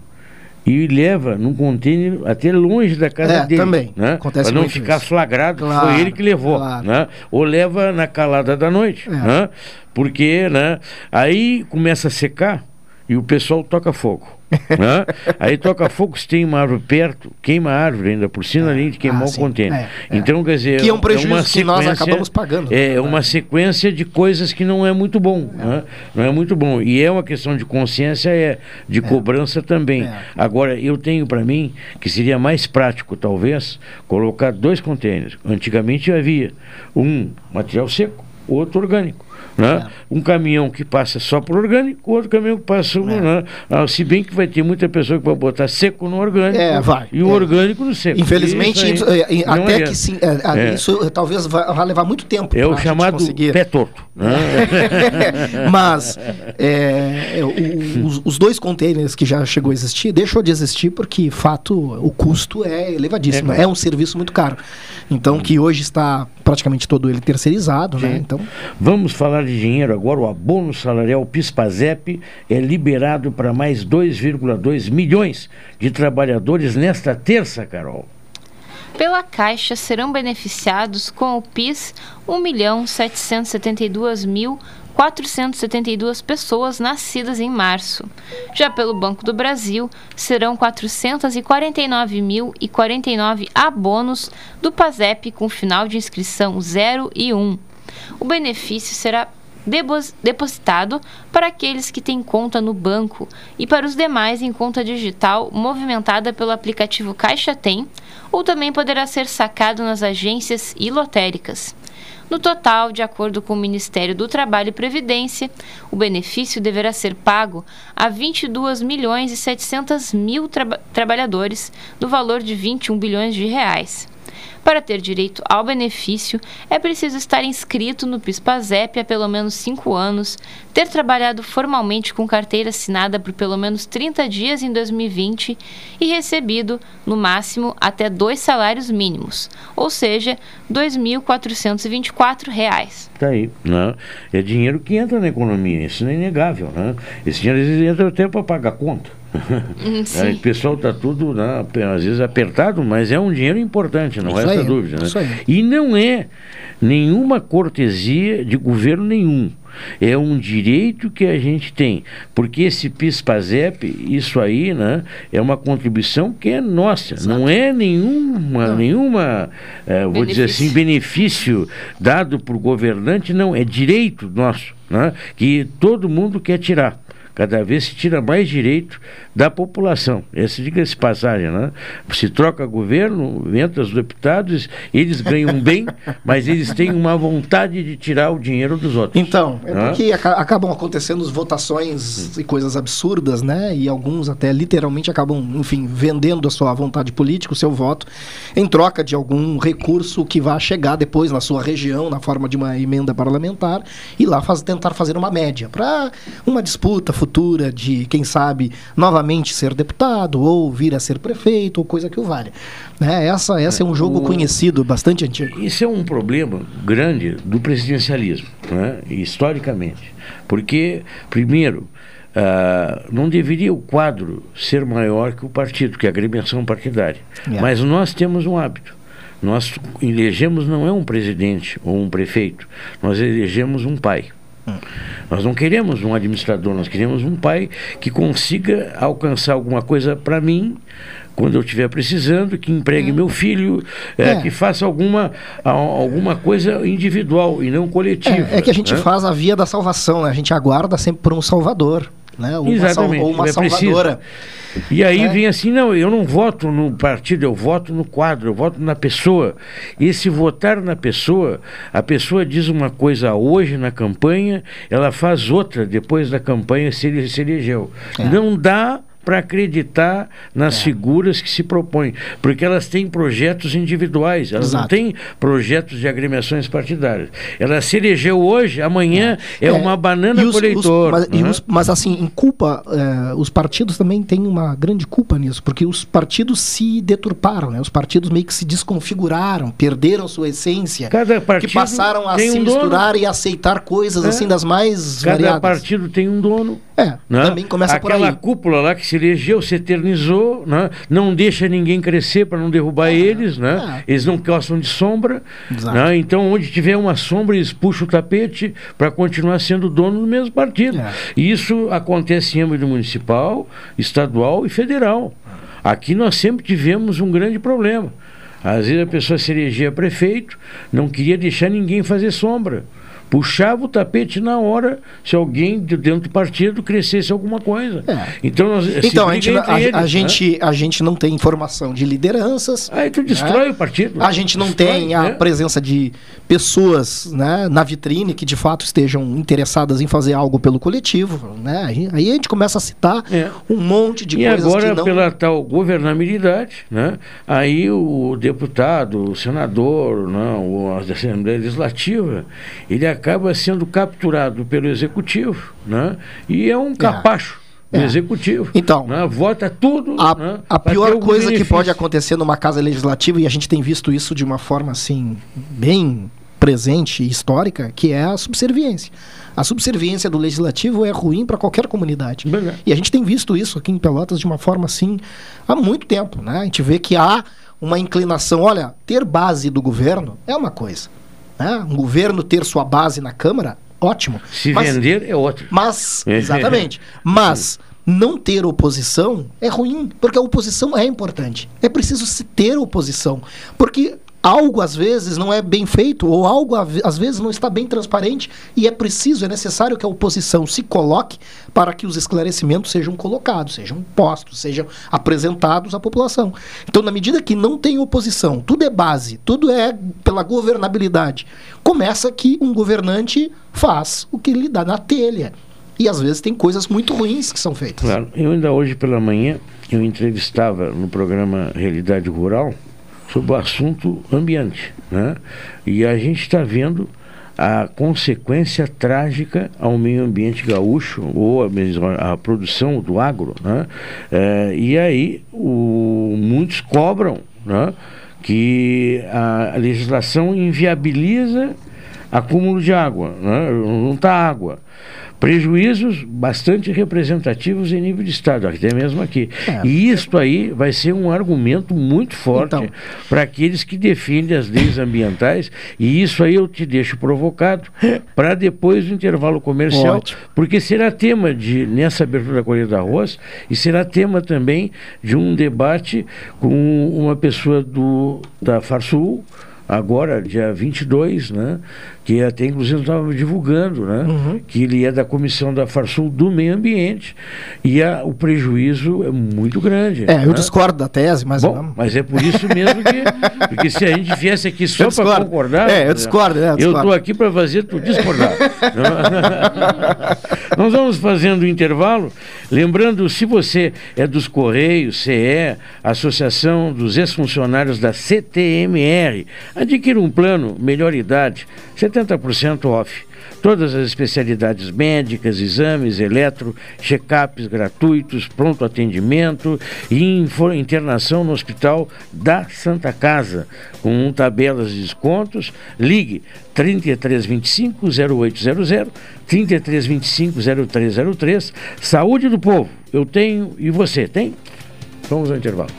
e leva num container até longe da casa
É,
dele.
também.
Né?
Acontece
Para não ficar
isso.
flagrado que
Claro,
foi ele que levou.
claro.
Né? Ou leva na calada da noite.
É.
Né? Porque né? aí começa a secar e o pessoal toca fogo. né? Aí toca fogo, se tem uma árvore perto, queima a árvore ainda por cima, além de queimar
Ah,
o
sim.
container.
É, é.
Então, quer dizer,
Que é um prejuízo
uma
que nós acabamos pagando.
É uma sequência de coisas que não é muito bom. né? Não é muito bom. E é uma questão de consciência, é de cobrança também.
É.
Agora, eu tenho para mim que seria mais prático, talvez, colocar dois contêineres. Antigamente havia um material seco, outro orgânico. Né? Um caminhão que passa só por orgânico, outro caminhão que passa. Né? Ah, se bem que vai ter muita pessoa que vai botar seco no orgânico
É, vai.
e o orgânico no seco.
Infelizmente,
Isso aí
é, é, até que sim, é,
É.
isso talvez vá, vá levar muito tempo.
É o chamado pé torto. né?
Mas é, é, o- os, os dois containers que já chegou a existir, deixou de existir porque, fato, o custo é elevadíssimo.
É
É, um serviço muito caro. Então, que hoje está praticamente todo ele terceirizado, né?
Sim.
Então,
Vamos falar de dinheiro agora. O abono salarial PIS/PASEP é liberado para mais 2,2 milhões de trabalhadores nesta terça, Carol.
Pela Caixa serão beneficiados com o PIS 1.772.472 pessoas nascidas em março. Já pelo Banco do Brasil, serão 449.049 abonos do PASEP com final de inscrição 0 e 1. O benefício será depositado para aqueles que têm conta no banco e para os demais em conta digital movimentada pelo aplicativo Caixa Tem, ou também poderá ser sacado nas agências e lotéricas. No total, de acordo com o Ministério do Trabalho e Previdência, o benefício deverá ser pago a 22 milhões e 700 mil traba- trabalhadores, no valor de 21 bilhões de reais. Para ter direito ao benefício, é preciso estar inscrito no PIS/PASEP há pelo menos 5 anos, ter trabalhado formalmente com carteira assinada por pelo menos 30 dias em 2020 e recebido, no máximo, até dois salários mínimos, ou seja, 2.424 reais.
Tá aí, né? É dinheiro que entra na economia, isso não é inegável, né? Esse dinheiro às vezes entra até para pagar conta.
Hum, sim.
Aí o pessoal está tudo, né, às vezes, apertado, mas é um dinheiro importante, não
Isso
resta
aí,
dúvida. Né? E não é nenhuma cortesia de governo nenhum. É um direito que a gente tem. Porque esse PIS-PASEP, isso aí, né, é uma contribuição que é nossa. Não é nenhuma, nenhuma eh, vou dizer assim, benefício dado por governante, não. É direito nosso, né, que todo mundo quer tirar. Cada vez se tira mais direito da população. Essa diga-se passagem, né? Se troca governo, entra os deputados, eles ganham bem, mas eles têm uma vontade de tirar o dinheiro dos outros.
Então, é porque aca- acabam acontecendo as votações e coisas absurdas, né? E alguns até literalmente acabam, enfim, vendendo a sua vontade política, o seu voto, em troca de algum recurso que vá chegar depois na sua região, na forma de uma emenda parlamentar, e lá faz- tentar fazer uma média para uma disputa futura de, quem sabe, novamente ser deputado ou vir a ser prefeito ou coisa que o valha. Né? Essa, essa é um jogo
o-
conhecido, bastante antigo.
Isso é um problema grande do presidencialismo, né? historicamente. Porque, primeiro, ah, não deveria o quadro ser maior que o partido, que é a agremiação partidária.
É.
Mas nós temos um hábito. Nós elegemos não é um presidente ou um prefeito, nós elegemos um pai. Nós não queremos um administrador, nós queremos um pai que consiga alcançar alguma coisa para mim quando eu estiver precisando, que empregue meu filho, eh,
É.
que faça alguma, alguma coisa individual e não coletiva.
É, é que a gente
né?
faz a via da salvação, né? A gente aguarda sempre por um salvador, né? Uma, sal-
Exatamente,
ou uma
é preciso.
salvadora.
E aí
É.
vem assim, não, eu não voto no partido, eu voto no quadro, eu voto na pessoa. E se votar na pessoa, a pessoa diz uma coisa hoje na campanha, ela faz outra depois da campanha se ele se elegeu.
É.
Não dá para acreditar nas figuras que se propõem, porque elas têm projetos individuais, elas não
Exato.
têm projetos de agremiações partidárias. Ela se elegeu hoje, amanhã é, uma banana
E os-
com
os- mas,
né?
os- mas, assim, em culpa, eh, os partidos também têm uma grande culpa nisso, porque os partidos se deturparam, né? Os partidos meio que se desconfiguraram, perderam sua essência,
Cada partido
que passaram a se
um dono.
misturar e aceitar coisas
É.
assim das mais
Cada
variadas.
partido tem um dono.
É,
né?
também começa por
Aquela
aí.
cúpula lá que se elegeu, se eternizou, né? não deixa ninguém crescer para não derrubar eles, né? eles não gostam de sombra. Né? Então, onde tiver uma sombra, eles puxam o tapete para continuar sendo dono do mesmo partido.
É.
E isso acontece em âmbito municipal, estadual e federal. Aqui nós sempre tivemos um grande problema. Às vezes a pessoa se elegia prefeito, não queria deixar ninguém fazer sombra. Puxava o tapete na hora se alguém de dentro do partido crescesse alguma coisa. Então, nós, se
Então, a gente, a,
eles,
a
né?
gente, a gente não tem informação de lideranças.
Aí tu destrói o partido.
A gente não
Destrói,
tem a
né?
presença de pessoas né, na vitrine que de fato estejam interessadas em fazer algo pelo coletivo. Né? Aí, a gente começa a citar um monte de
É. e
coisas
agora,
que não.
pela tal governabilidade, né, aí o deputado, o senador, né, o, a Assembleia Legislativa, ele acaba sendo capturado pelo Executivo né, e é um capacho do
É.
Executivo.
Então,
né, vota tudo.
A,
né,
a pior coisa que
benefício.
pode acontecer numa casa legislativa, e a gente tem visto isso de uma forma assim, bem presente e histórica, que é a subserviência. A subserviência do legislativo é ruim para qualquer comunidade. E a gente tem visto isso aqui em Pelotas de uma forma assim há muito tempo. Né? A gente vê que há uma inclinação. Olha, ter base do governo é uma coisa. Né? Um governo ter sua base na Câmara, ótimo.
Se
Mas-
vender é outro.
mas, exatamente. Mas não ter oposição é ruim, porque a oposição é importante. É preciso se ter oposição. Porque algo às vezes não é bem feito, ou algo às ve- às vezes não está bem transparente, e é preciso, é necessário que a oposição se coloque para que os esclarecimentos sejam colocados, sejam postos, sejam apresentados à população. Então, na medida que não tem oposição, tudo é base, tudo é pela governabilidade, começa que um governante faz o que lhe dá na telha. E às vezes tem coisas muito ruins que são feitas.
Claro, eu ainda hoje pela manhã eu entrevistava no programa Realidade Rural sobre o assunto ambiente, né? E a gente está vendo a consequência trágica ao meio ambiente gaúcho ou a, a produção do agro, né? Eh, e aí o, muitos cobram, né? Que a legislação inviabiliza acúmulo de água, né? não está água. Prejuízos bastante representativos em nível de Estado, até mesmo aqui.
É.
E isto aí vai ser um argumento muito forte
Então.
para aqueles que defendem as leis ambientais, e isso aí eu te deixo provocado para depois do intervalo comercial,
Ótimo.
porque será tema de nessa abertura da Colheita do Arroz e será tema também de um debate com uma pessoa do da Farsul, agora dia 22, né, que até inclusive estava divulgando, né,
Uhum.
que ele é da comissão da Farsul do meio ambiente e a- o prejuízo é muito grande.
É, eu
né?
discordo da tese, mas
Bom, mas é por isso mesmo que. Porque se a gente viesse aqui só
Eu
para concordar.
É, eu discordo, é, eu
Eu estou aqui para fazer tu discordar. Nós vamos fazendo o intervalo. Lembrando, se você é dos Correios, CE, Associação dos Ex-Funcionários da CTMR, adquira um plano melhor idade, 70% off. Todas as especialidades médicas, exames, eletro, check-ups gratuitos, pronto atendimento e internação no Hospital da Santa Casa, com tabelas de descontos. Ligue 3325 0800, 3325 0303. Saúde do povo, eu tenho e você tem? Vamos ao intervalo.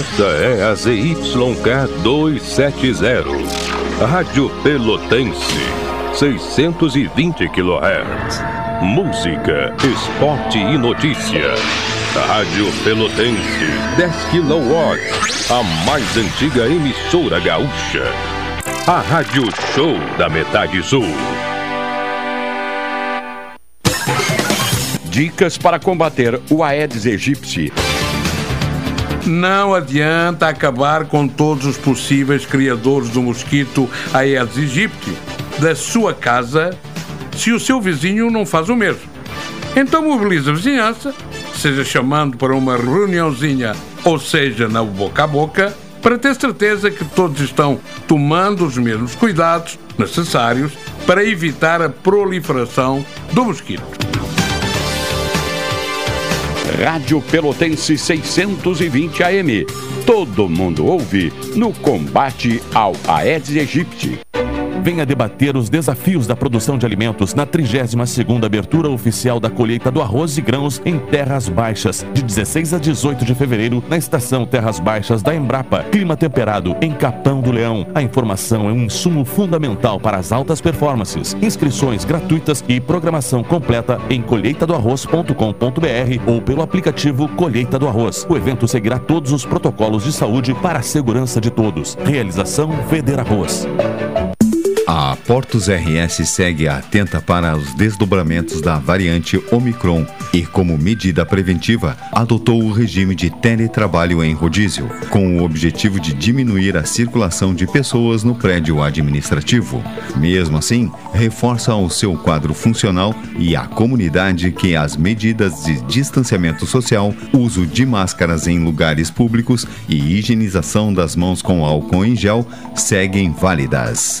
Esta é a ZYK 270, Rádio Pelotense, 620 kHz. Música, esporte e notícia. Rádio Pelotense, 10 kW, a mais antiga emissora gaúcha. A Rádio Show da Metade Sul.
Dicas para combater o Aedes aegypti.
Não adianta acabar com todos os possíveis criadores do mosquito Aedes aegypti da sua casa se o seu vizinho não faz o mesmo. Então mobilize a vizinhança, seja chamando para uma reuniãozinha ou seja na boca a boca, para ter certeza que todos estão tomando os mesmos cuidados necessários para evitar a proliferação do mosquito.
Rádio Pelotense 620 AM. Todo mundo ouve no combate ao Aedes aegypti.
Venha debater os desafios da produção de alimentos na 32ª abertura oficial da colheita do arroz e grãos em Terras Baixas, de 16 a 18 de fevereiro, na estação Terras Baixas da Embrapa. Clima temperado em Capão do Leão. A informação é um insumo fundamental para as altas performances. Inscrições gratuitas e programação completa em colheitadoarroz.com.br ou pelo aplicativo Colheita do Arroz. O evento seguirá todos os protocolos de saúde para a segurança de todos. Realização Veder Arroz.
A Portos RS segue atenta para os desdobramentos da variante Omicron e, como medida preventiva, adotou o regime de teletrabalho em rodízio, com o objetivo de diminuir a circulação de pessoas no prédio administrativo. Mesmo assim, reforça o seu quadro funcional e a comunidade que as medidas de distanciamento social, uso de máscaras em lugares públicos e higienização das mãos com álcool em gel seguem válidas.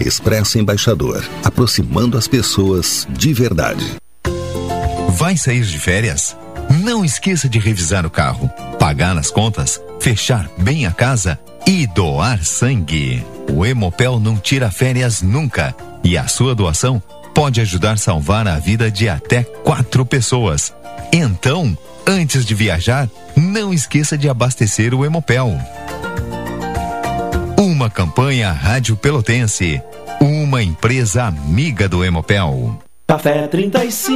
Expresso Embaixador, aproximando as pessoas de verdade.
Vai sair de férias? Não esqueça de revisar o carro, pagar as contas, fechar bem a casa e doar sangue. O Hemopel não tira férias nunca e a sua doação pode ajudar a salvar a vida de até quatro pessoas. Então, antes de viajar, não esqueça de abastecer o Hemopel. Uma campanha Rádio Pelotense. Uma empresa amiga do Hemopel.
Café 35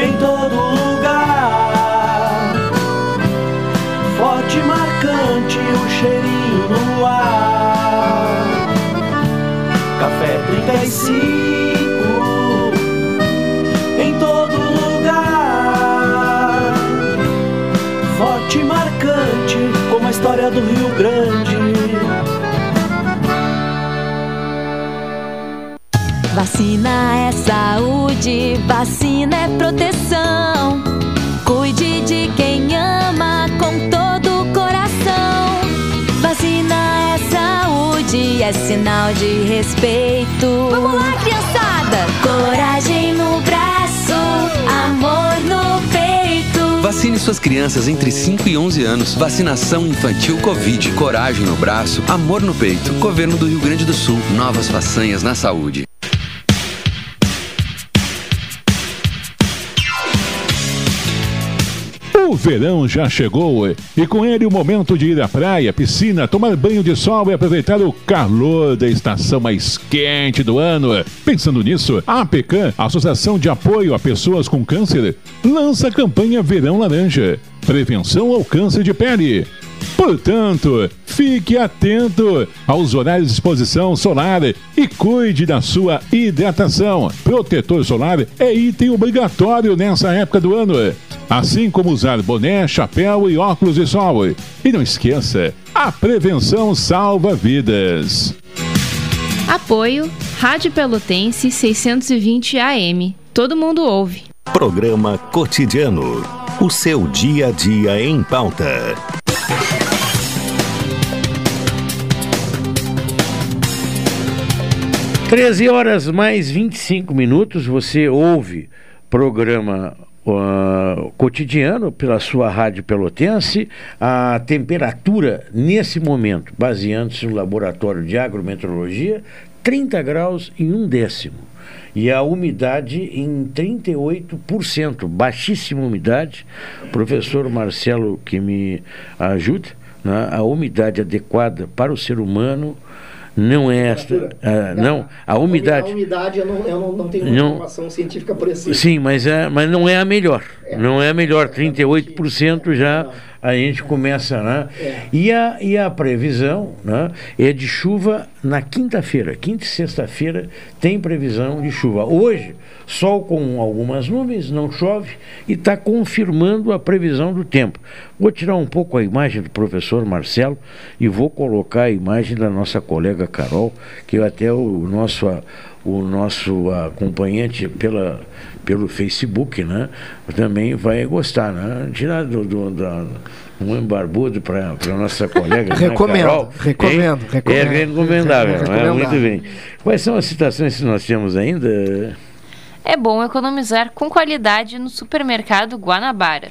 em todo lugar. Forte marcante o cheirinho no ar. Café 35 do Rio Grande.
Vacina é saúde, vacina é proteção. Cuide de quem ama com todo o coração. Vacina é saúde, é sinal de respeito. Vamos lá, criançada! Coragem
Vacine suas crianças entre 5 e 11 anos. Vacinação infantil Covid. Coragem no braço, amor no peito. Governo do Rio Grande do Sul. Novas façanhas na saúde.
O verão já chegou e com ele o momento de ir à praia, piscina, tomar banho de sol e aproveitar o calor da estação mais quente do ano. Pensando nisso, a APECAM, Associação de Apoio a Pessoas com Câncer, lança a campanha Verão Laranja Prevenção ao Câncer de Pele. Portanto, fique atento aos horários de exposição solar e cuide da sua hidratação. Protetor solar é item obrigatório nessa época do ano, assim como usar boné, chapéu e óculos de sol. E não esqueça, a prevenção salva vidas.
Apoio Rádio Pelotense 620 AM. Todo mundo ouve.
Programa Cotidiano. O seu dia a dia em pauta.
Treze horas mais 25 minutos, você ouve programa uh, cotidiano pela sua rádio pelotense. A temperatura nesse momento, baseando-se no laboratório de agrometeorologia, 30 graus em um décimo. E a umidade em 38%, baixíssima umidade. Professor Marcelo, que me ajuda, né? a umidade adequada para o ser humano não é esta. ah, não, a umidade.
A umidade eu não, eu não, não tenho
Não.
informação científica precisa.
Sim, mas, é, mas não é a melhor. Não é a melhor. 38% já a gente começa, né? E, a, e a previsão né, é de chuva na quinta-feira. Quinta e sexta-feira tem previsão de chuva. Hoje, sol com algumas nuvens, não chove e está confirmando a previsão do tempo. Vou tirar um pouco a imagem do professor Marcelo e vou colocar a imagem da nossa colega Carol, que até o nosso, o nosso acompanhante pela, pelo Facebook, né? Também vai gostar, né? Tirar do, do da, um barbudo para a nossa colega. né,
Recomendo,
Carol,
recomendo,
hein?
recomendo.
É recomendável, né?
Recomendável.
muito bem. Quais são as citações que nós temos ainda?
É bom economizar com qualidade no supermercado Guanabara.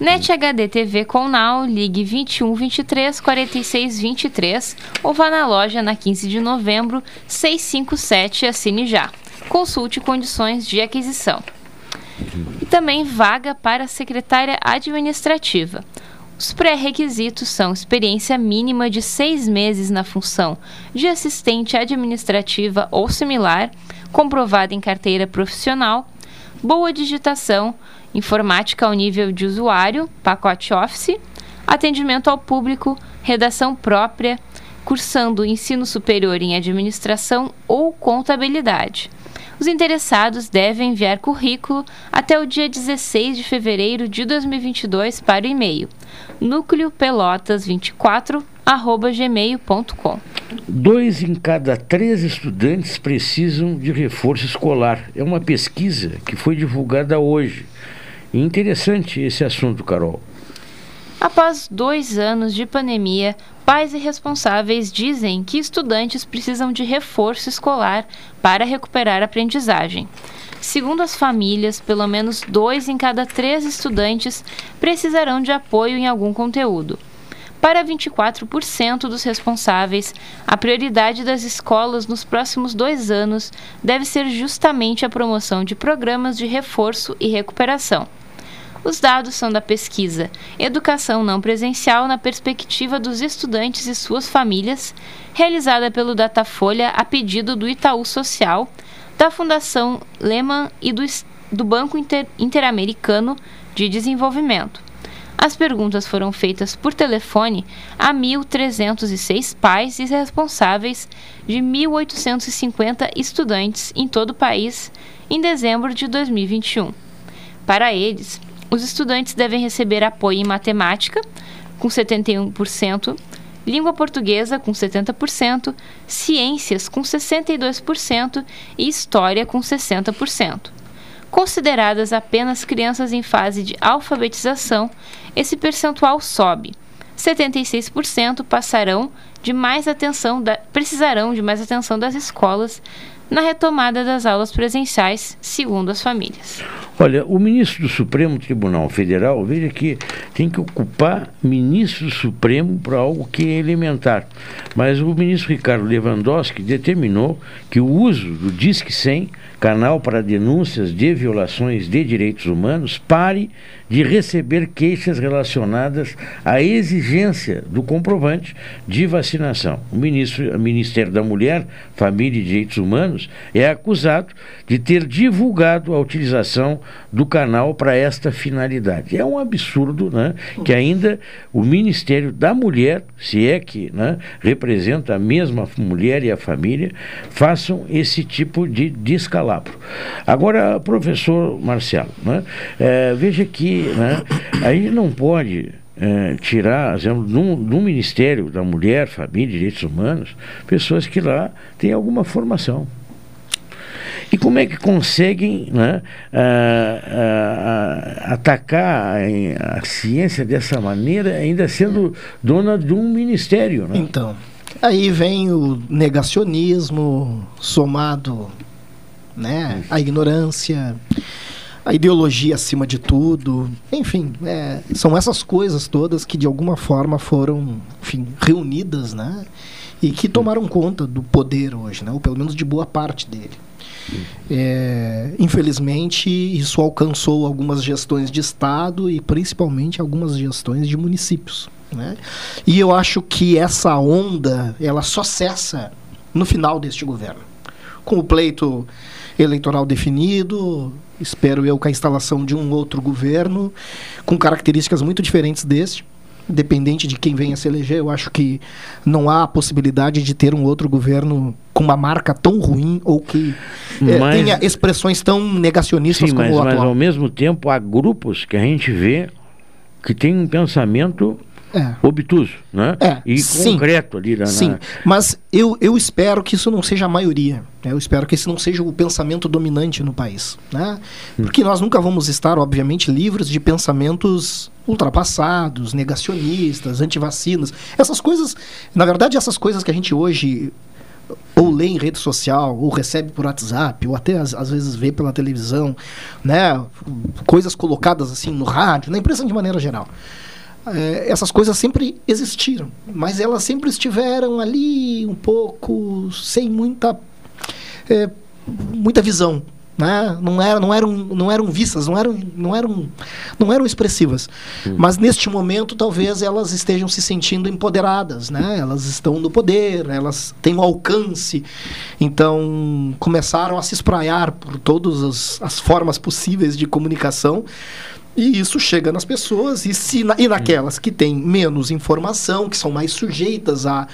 NET HD TV com Now, ligue 21 23 46 23 ou vá na loja na 15 de novembro 657 e assine já. Consulte condições de aquisição. E também vaga para secretária administrativa. Os pré-requisitos são experiência mínima de seis meses na função de assistente administrativa ou similar, comprovada em carteira profissional, boa digitação, informática ao nível de usuário, pacote Office, atendimento ao público, redação própria, cursando ensino superior em administração ou contabilidade. Os interessados devem enviar currículo até o dia 16 de fevereiro de 2022 para o e-mail núcleopelotas24@gmail.com.
Dois em cada três estudantes precisam de reforço escolar. É uma pesquisa que foi divulgada hoje. Interessante esse assunto, Carol.
Após dois anos de pandemia, pais e responsáveis dizem que estudantes precisam de reforço escolar para recuperar a aprendizagem. Segundo as famílias, pelo menos dois em cada três estudantes precisarão de apoio em algum conteúdo. Para 24% dos responsáveis, a prioridade das escolas nos próximos dois anos deve ser justamente a promoção de programas de reforço e recuperação. Os dados são da pesquisa Educação Não Presencial na Perspectiva dos Estudantes e Suas Famílias, realizada pelo Datafolha a pedido do Itaú Social, da Fundação Lehman e do, do Banco Inter Interamericano de Desenvolvimento. As perguntas foram feitas por telefone a 1.306 pais e responsáveis de 1.850 estudantes em todo o país em dezembro de 2021. Para eles, os estudantes devem receber apoio em matemática, com 71%, língua portuguesa, com 70%, ciências, com 62% e história, com 60%. Consideradas apenas crianças em fase de alfabetização, esse percentual sobe. 76% passarão de mais atenção da, precisarão de mais atenção das escolas na retomada das aulas presenciais, segundo as famílias.
Olha, o ministro do Supremo Tribunal Federal, veja que tem que ocupar ministro do Supremo para algo que é elementar. Mas o ministro Ricardo Lewandowski determinou que o uso do Disque 100, canal para denúncias de violações de direitos humanos, pare de receber queixas relacionadas à exigência do comprovante de vacinação. O ministro, o Ministério da Mulher, Família e Direitos Humanos é acusado de ter divulgado a utilização do canal para esta finalidade. É um absurdo né, que ainda o Ministério da Mulher, se é que né, representa a mesma mulher e a família, façam esse tipo de descalabro. Agora, professor Marcelo, né, é, veja que né, a gente não pode é, tirar, exemplo, do, do Ministério da Mulher, Família e Direitos Humanos, pessoas que lá têm alguma formação. E como é que conseguem né, ah, ah, ah, atacar a, ciência dessa maneira, ainda sendo dona de um ministério? Né?
Então, aí vem o negacionismo somado né, à ignorância, a ideologia acima de tudo, enfim, é, são essas coisas todas que de alguma forma foram enfim, reunidas, né? E que tomaram conta do poder hoje, né? ou pelo menos de boa parte dele. É, infelizmente, isso alcançou algumas gestões de Estado e principalmente algumas gestões de municípios. Né? E eu acho que essa onda ela só cessa no final deste governo. Com o pleito eleitoral definido. Espero eu com a instalação de um outro governo com características muito diferentes deste. Independente de quem venha se eleger, eu acho que não há possibilidade de ter um outro governo com uma marca tão ruim ou que eh,
Mas-
tenha expressões tão negacionistas
Sim,
como
mas,
o
mas
atual.
ao mesmo tempo há grupos que a gente vê que tem um pensamento
É.
obtuso, né?
É,
e
sim.
concreto ali na, na-
Sim, mas eu, eu espero que isso não seja a maioria. né? Eu espero que esse não seja o pensamento dominante no país. Né? Porque nós nunca vamos estar, obviamente, livres de pensamentos ultrapassados, negacionistas, antivacinas. Essas coisas, na verdade, essas coisas que a gente hoje ou lê em rede social, ou recebe por WhatsApp, ou até às, às vezes vê pela televisão, né? Coisas colocadas assim no rádio, na imprensa de maneira geral. É, essas coisas sempre existiram, mas elas sempre estiveram ali um pouco sem muita é, muita visão, né? Não eram não eram não eram vistas, não eram não eram não eram expressivas. Mas neste momento talvez elas estejam se sentindo empoderadas, né? Elas estão no poder, elas têm um alcance. Então começaram a se espraiar por todas as, as formas possíveis de comunicação. E isso chega nas pessoas, e, se, na- e naquelas que têm menos informação, que são mais sujeitas a,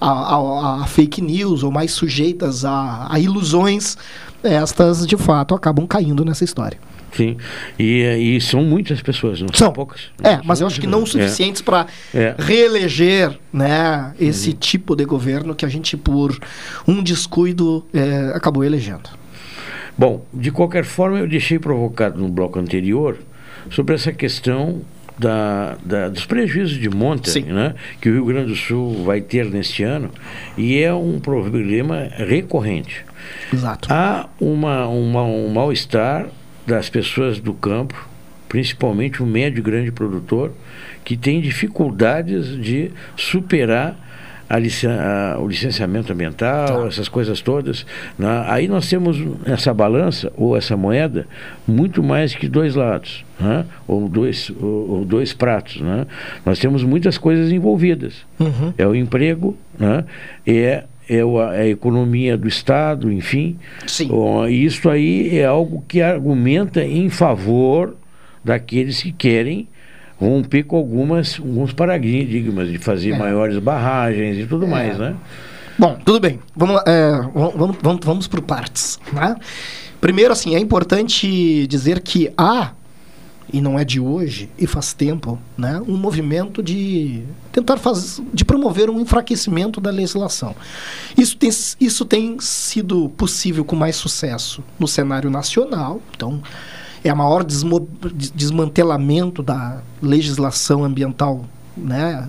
a, a- a fake news ou mais sujeitas a, a ilusões, estas de fato acabam caindo nessa história.
Sim. E, e são muitas pessoas, não são, poucas.
É, mas eu acho que não
São-
suficientes para
É.
reeleger né, esse tipo de governo que a gente, por um descuido, é, acabou elegendo.
Bom, de qualquer forma, eu deixei provocado no bloco anterior sobre essa questão da, da- dos prejuízos de monta né, que o Rio Grande do Sul vai ter neste ano, e é um problema recorrente.
Exato.
Há uma, uma- um mal-estar das pessoas do campo, principalmente o médio e grande produtor, que tem dificuldades de superar a licen- a- o licenciamento ambiental, essas coisas todas. né? Aí nós temos essa balança, ou essa moeda, muito mais que dois lados, né? ou, dois, ou, ou dois pratos. Né? Nós temos muitas coisas envolvidas.
Uhum.
É o emprego, né? é, é é a economia do Estado, enfim.
Sim.
Isso aí é algo que argumenta em favor daqueles que querem romper com algumas, alguns paradigmas de fazer
É.
maiores barragens e tudo mais, né?
Bom, tudo bem. Vamos, é, vamos, vamos, vamos por partes. Né? Primeiro, assim, é importante dizer que há, e não é de hoje, e faz tempo, né, um movimento de tentar fazer, de promover um enfraquecimento da legislação. Isso tem, isso tem sido possível com mais sucesso no cenário nacional. Então, é o maior desmo- des- desmantelamento da legislação ambiental né,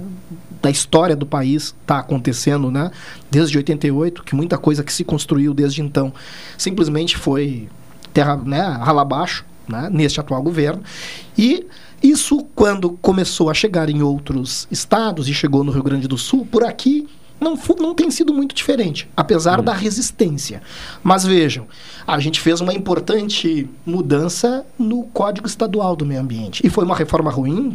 da história do país está acontecendo, né? Desde 88, que muita coisa que se construiu desde então simplesmente foi terra, né, rala abaixo, né, neste atual governo. E isso, quando começou a chegar em outros estados e chegou no Rio Grande do Sul, por aqui não, não tem sido muito diferente, apesar da resistência. Mas vejam, a gente fez uma importante mudança no Código Estadual do Meio Ambiente. E foi uma reforma ruim,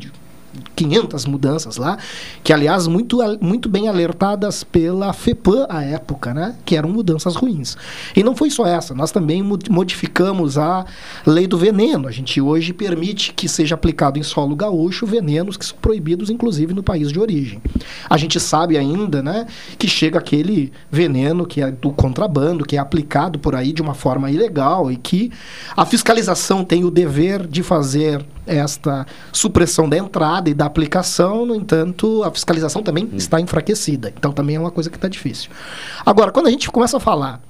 500 mudanças lá, que aliás muito, muito bem alertadas pela FEPAM à época, né? Que eram mudanças ruins. E não foi só essa, nós também mo- modificamos a lei do veneno. A gente hoje permite que seja aplicado em solo gaúcho venenos que são proibidos inclusive no país de origem. A gente sabe ainda, né, que chega aquele veneno que é do contrabando, que é aplicado por aí de uma forma ilegal e que a fiscalização tem o dever de fazer esta supressão da entrada e da aplicação, no entanto, a fiscalização também está enfraquecida. Então também é uma coisa que está difícil. Agora, quando a gente começa a falar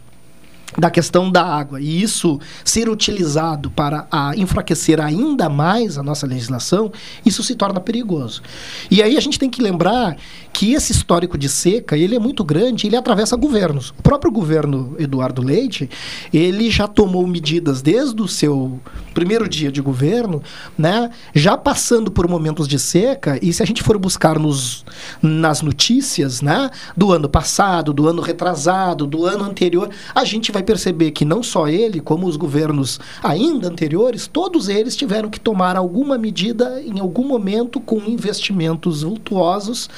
da questão da água e isso ser utilizado para a enfraquecer ainda mais a nossa legislação, isso se torna perigoso. E aí a gente tem que lembrar que esse histórico de seca, ele é muito grande, ele atravessa governos. O próprio governo Eduardo Leite, ele já tomou medidas desde o seu primeiro dia de governo, né, já passando por momentos de seca, e se a gente for buscar nos, nas notícias, né, do ano passado, do ano retrasado, do ano anterior, a gente vai perceber que não só ele, como os governos ainda anteriores, todos eles tiveram que tomar alguma medida em algum momento com investimentos vultuosos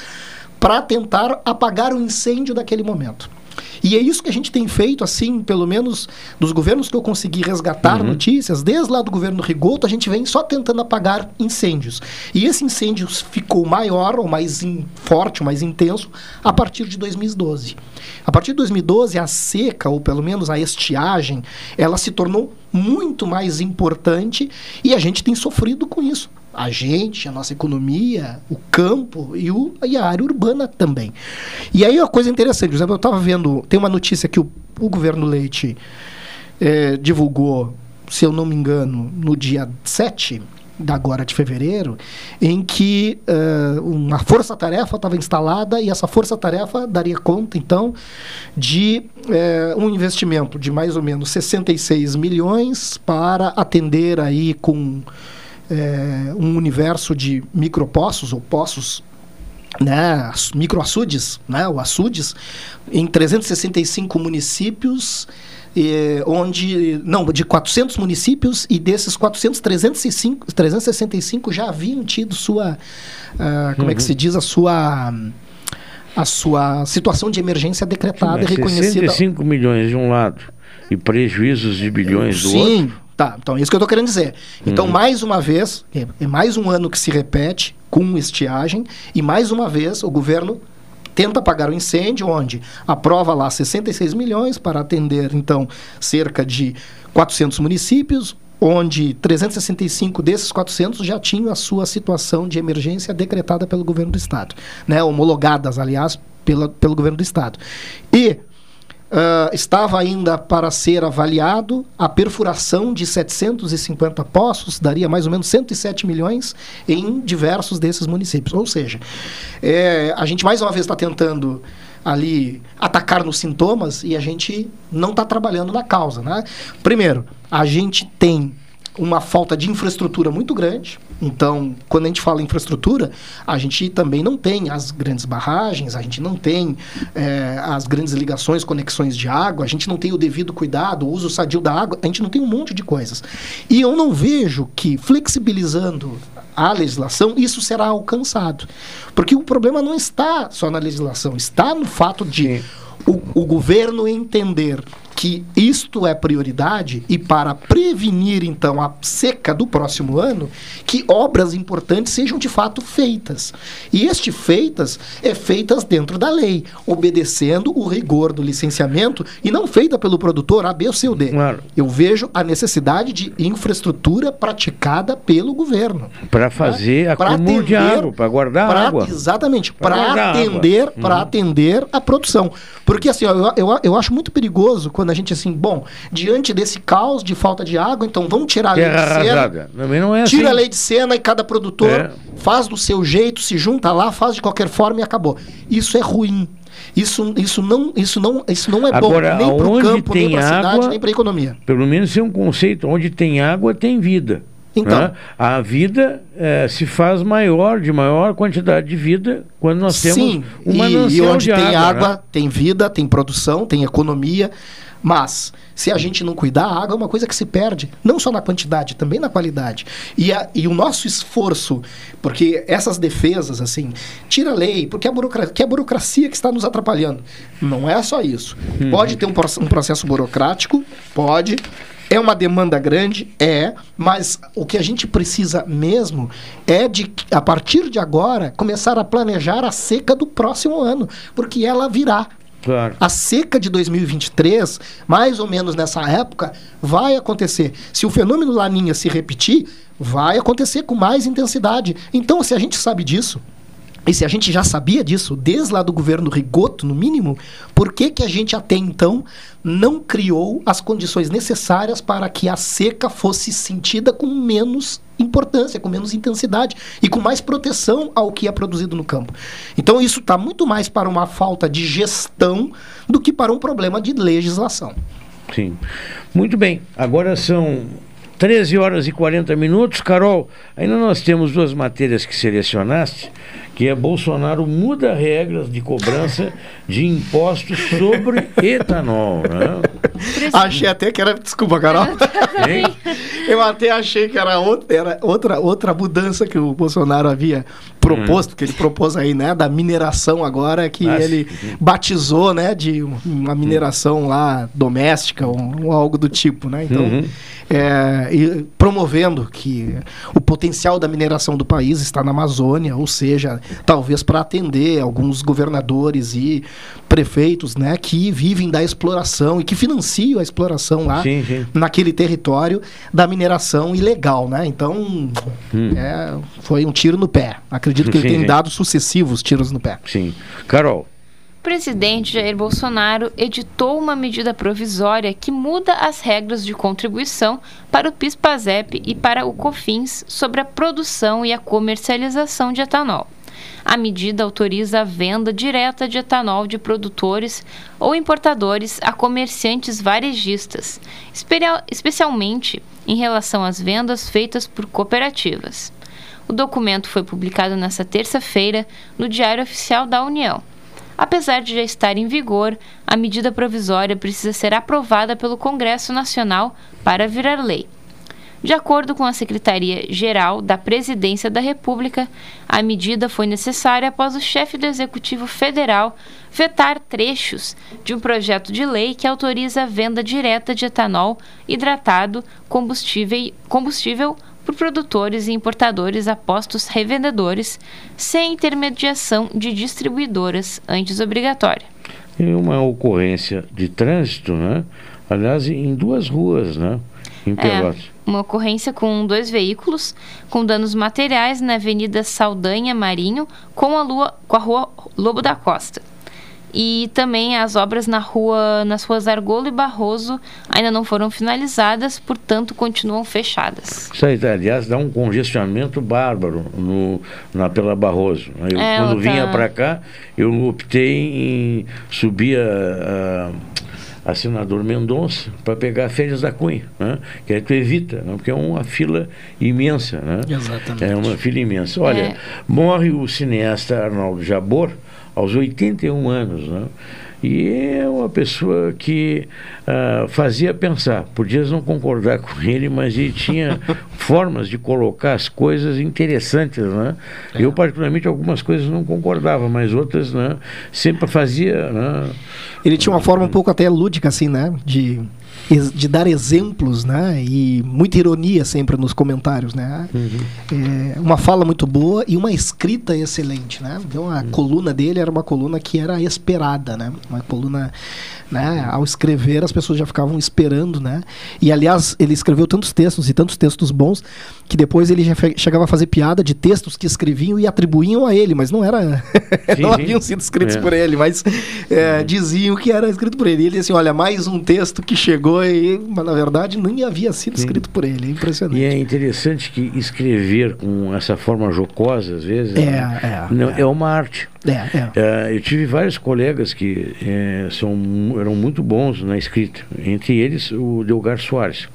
para tentar apagar o incêndio daquele momento. E é isso que a gente tem feito, assim, pelo menos dos governos que eu consegui resgatar
Uhum.
notícias, desde lá do governo Rigoto, a gente vem só tentando apagar incêndios. E esse incêndio ficou maior, ou mais in- forte, ou mais intenso, a partir de 2012. A partir de 2012, a seca, ou pelo menos a estiagem, ela se tornou muito mais importante e a gente tem sofrido com isso. A gente, a nossa economia, o campo e, o, e a área urbana também. E aí uma coisa interessante, eu estava vendo, tem uma notícia que o, o governo Leite eh, divulgou, se eu não me engano, no dia 7 da agora de fevereiro, em que eh, uma força-tarefa estava instalada e essa força-tarefa daria conta, então, de eh, um investimento de mais ou menos 66 milhões para atender aí com eh, um universo de micropoços ou poços né, microaçudes, né, o açudes, em 365 municípios, eh, onde, não, de 400 municípios, e desses 400, 305, 365 já haviam tido sua, ah, como é que
Uhum.
se diz, a sua, a sua situação de emergência decretada e
Mas
reconhecida.
65 milhões de um lado e prejuízos de bilhões do outro.
Tá. Então é isso que eu estou querendo dizer. Então,
Uhum.
mais uma vez, é, é mais um ano que se repete com estiagem, e mais uma vez o governo tenta apagar o incêndio, onde aprova lá 66 milhões para atender, então, cerca de 400 municípios, onde 365 desses 400 já tinham a sua situação de emergência decretada pelo governo do estado, né, homologadas, aliás, pela, pelo governo do estado. E ah, estava ainda para ser avaliado a perfuração de 750 poços, daria mais ou menos 107 milhões em diversos desses municípios. Ou seja, é, a gente mais uma vez está tentando ali atacar nos sintomas e a gente não está trabalhando na causa. Né? Primeiro, a gente tem uma falta de infraestrutura muito grande. Então, quando a gente fala em infraestrutura, a gente também não tem as grandes barragens, a gente não tem eh, as grandes ligações, conexões de água, a gente não tem o devido cuidado, o uso sadio da água, a gente não tem um monte de coisas. E eu não vejo que flexibilizando a legislação isso será alcançado. Porque o problema não está só na legislação, está no fato de o, o governo entender que isto é prioridade e para prevenir então a seca do próximo ano, que obras importantes sejam de fato feitas. E este feitas é feitas dentro da lei, obedecendo o rigor do licenciamento e não feita pelo produtor A, B ou C ou D. Eu vejo a necessidade de infraestrutura praticada pelo governo.
Para fazer
Né? Pra
acúmulo de
atender-
água, para guardar
pra-
água.
Exatamente, para atender, para
Uhum.
atender a produção. Porque assim, ó, eu, eu, eu acho muito perigoso quando a gente assim, bom, diante desse caos de falta de água, então vamos tirar a lei de cena.
Também não é
Tira
assim.
a lei de cena e cada produtor
É.
faz do seu jeito, se junta lá, faz de qualquer forma e acabou. Isso é ruim. Isso, isso, não, isso, não, isso não é
Agora,
bom nem para o campo, nem para a cidade, nem para a economia.
Pelo menos tem um conceito, onde tem água, tem vida.
Então.
né? A vida eh, se faz maior, de maior quantidade de vida, quando nós temos
Sim,
um
e,
manancial
e onde
de
tem
água.
água,
né?
tem vida, tem produção, tem economia. Mas, se a gente não cuidar, a água é uma coisa que se perde, não só na quantidade, também na qualidade. E, a- e o nosso esforço, porque essas defesas, assim, tira a lei, porque é a, burocracia, que é a burocracia que está nos atrapalhando. Não é só isso.
Uhum.
Pode ter um, um processo burocrático, pode. É uma demanda grande? É, mas o que a gente precisa mesmo é de, a partir de agora, começar a planejar a seca do próximo ano, porque ela virá.
Claro.
A seca de 2023, mais ou menos nessa época, vai acontecer. Se o fenômeno Laninha se repetir, vai acontecer com mais intensidade. Então, se a gente sabe disso, e se a gente já sabia disso desde lá do governo Rigoto, no mínimo, por que, que a gente até então não criou as condições necessárias para que a seca fosse sentida com menos importância, com menos intensidade e com mais proteção ao que é produzido no campo? Então isso está muito mais para uma falta de gestão do que para um problema de legislação.
Sim. Muito bem. Agora são 13 horas e 40 minutos. Carol, ainda nós temos duas matérias que selecionaste que é Bolsonaro muda regras de cobrança de impostos sobre etanol. Né?
Achei até que era. Desculpa, Carol. Eu até achei que era outra, era outra, outra mudança que o Bolsonaro havia proposto,
Hum.
que ele propôs aí, né? Da mineração agora, que
Ah,
ele
sim.
batizou, né? De uma mineração lá doméstica ou, ou algo do tipo, né? Então,
Uhum.
é, e promovendo que o potencial da mineração do país está na Amazônia, ou seja, talvez para atender alguns governadores e prefeitos, né? Que vivem da exploração e que financiam a exploração lá
Sim, sim.
naquele território da mineração ilegal, né? Então, é, foi um tiro no pé. Acredito que ele
Sim,
tem
sim.
dado sucessivos tiros no pé.
Sim. Carol.
O presidente Jair Bolsonaro editou uma medida provisória que muda as regras de contribuição para o PIS/PASEP e para o COFINS sobre a produção e a comercialização de etanol. A medida autoriza a venda direta de etanol de produtores ou importadores a comerciantes varejistas, especialmente em relação às vendas feitas por cooperativas. O documento foi publicado nesta terça-feira no Diário Oficial da União. Apesar de já estar em vigor, a medida provisória precisa ser aprovada pelo Congresso Nacional para virar lei. De acordo com a Secretaria-Geral da Presidência da República, a medida foi necessária após o chefe do Executivo Federal vetar trechos de um projeto de lei que autoriza a venda direta de etanol hidratado combustível, combustível por produtores e importadores a postos revendedores, sem intermediação de distribuidoras antes obrigatória.
E uma ocorrência de trânsito, né? Aliás, em duas ruas, né? Em Pelotas.
É, uma ocorrência com dois veículos com danos materiais na Avenida Saldanha Marinho com a, lua, com a rua Lobo da Costa. E também as obras na rua, nas ruas Argolo e Barroso ainda não foram finalizadas, portanto continuam fechadas.
Isso aí, aliás, dá um congestionamento bárbaro no, na, pela Barroso. Eu,
É,
quando
outra-
vinha para cá, eu optei em subir a, a, a senador Mendonça para pegar férias da Cunha, né? que aí tu evita, né? porque é uma fila imensa. Né?
Exatamente.
É uma fila imensa. Olha,
É.
morre o cineasta Arnaldo Jabor aos 81 anos, né? E é uma pessoa que ah, fazia pensar. Podias não concordar com ele, mas ele tinha formas de colocar as coisas interessantes, né? Eu, particularmente, algumas coisas não concordava, mas outras, né? Sempre fazia, né?
Ele tinha uma forma um pouco até lúdica, assim, né? De, de dar exemplos, né? E muita ironia sempre nos comentários, né? É, uma fala muito boa e uma escrita excelente, né? Então a coluna dele era uma coluna que era esperada, né? Uma coluna, né? Ao escrever as pessoas já ficavam esperando, né? E aliás ele escreveu tantos textos e tantos textos bons que depois ele já chegava a fazer piada de textos que escreviam e atribuíam a ele, mas não era,
Sim,
não
sim.
haviam sido escritos
É.
por ele, mas é, diziam que era escrito por ele. E ele disse assim, olha, mais um texto que chegou e, mas na verdade nem havia sido escrito por ele. É impressionante.
E é interessante que escrever com essa forma jocosa, às vezes,
É,
né,
é,
não- é uma arte.
É, é.
Eu tive vários colegas que são, eram muito bons na escrita, entre eles o Delgar Soares.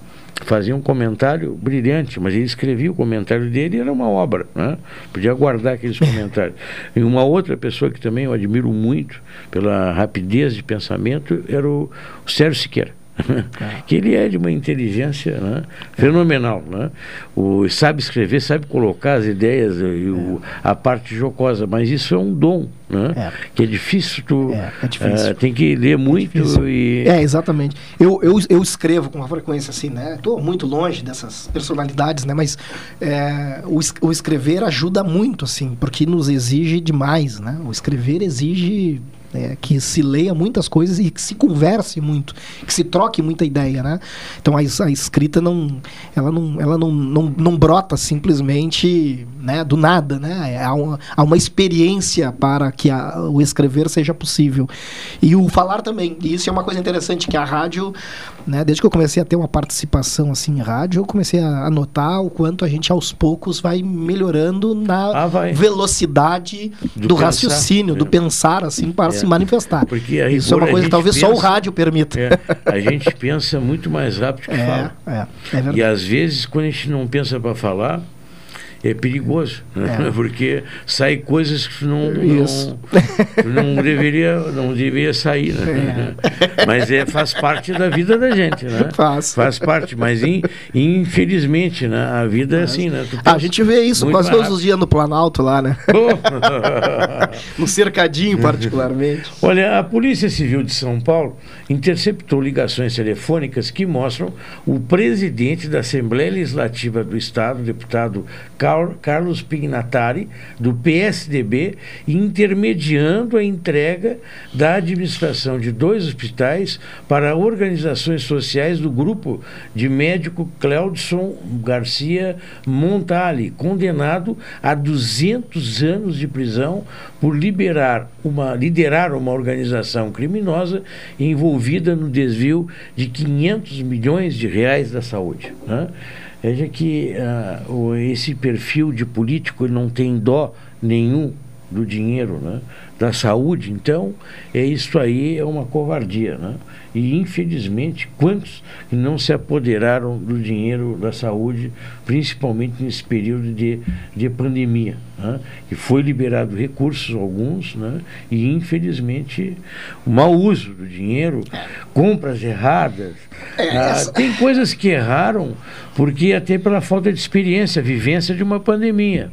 Fazia um comentário brilhante, mas ele escrevia o comentário dele e era uma obra, né? podia guardar aqueles comentários. E uma outra pessoa que também eu admiro muito pela rapidez de pensamento era o, o Sérgio Siqueira. que ele é de uma inteligência né, fenomenal. Né? O, sabe escrever, sabe colocar as ideias e o- a parte jocosa, mas isso é um dom, né? que é difícil tu
difícil.
ah, tem que ler muito e
É, exatamente. Eu, eu, eu escrevo com uma frequência assim, né? Estou muito longe dessas personalidades, né? Mas é, o, o escrever ajuda muito, assim, porque nos exige demais, né? O escrever exige é, que se leia muitas coisas e que se converse muito, que se troque muita ideia, né? Então a, a escrita não, ela não, ela não, não, não brota simplesmente, né? Do nada, né? Há uma, há uma experiência para que a- o escrever seja possível e o falar também. E isso é uma coisa interessante que a rádio, né? Desde que eu comecei a ter uma participação assim em rádio, eu comecei a notar o quanto a gente aos poucos vai melhorando na velocidade
Do
do,
pensar,
raciocínio, do pensar assim para
É.
se manifestar.
Porque a
Isso é uma coisa que talvez só o
pensa-
rádio permita.
É, a gente pensa muito mais rápido que
É,
fala.
é, é.
E às vezes, quando a gente não pensa para falar, é perigoso?
É.
porque sai coisas que não, não, não deveria, não deveria sair, né? Mas é, faz parte da vida da gente, né?
Faz.
Faz parte, mas in- infelizmente, né? A vida é assim, né?
A gente vê isso quase todos os dias no Planalto lá, né? no cercadinho, particularmente.
Olha, a Polícia Civil de São Paulo interceptou ligações telefônicas que mostram o presidente da Assembleia Legislativa do Estado, deputado Car- Carlos Pignatari, do PSDB, intermediando a entrega da administração de dois hospitais para organizações sociais do grupo de médico Cleudson Garcia Montali, condenado a 200 anos de prisão por liberar uma, liderar uma organização criminosa envolvida no desvio de 500 milhões de reais da saúde. Né? Veja que o- esse perfil de político não tem dó nenhum do dinheiro, né? da saúde, então é isso aí é uma covardia, né? E infelizmente quantos não se apoderaram do dinheiro da saúde, principalmente nesse período de, de pandemia, né? E foi liberado recursos alguns, né? E infelizmente o mau uso do dinheiro, compras erradas, ah, tem coisas que erraram porque até pela falta de experiência, vivência de uma pandemia.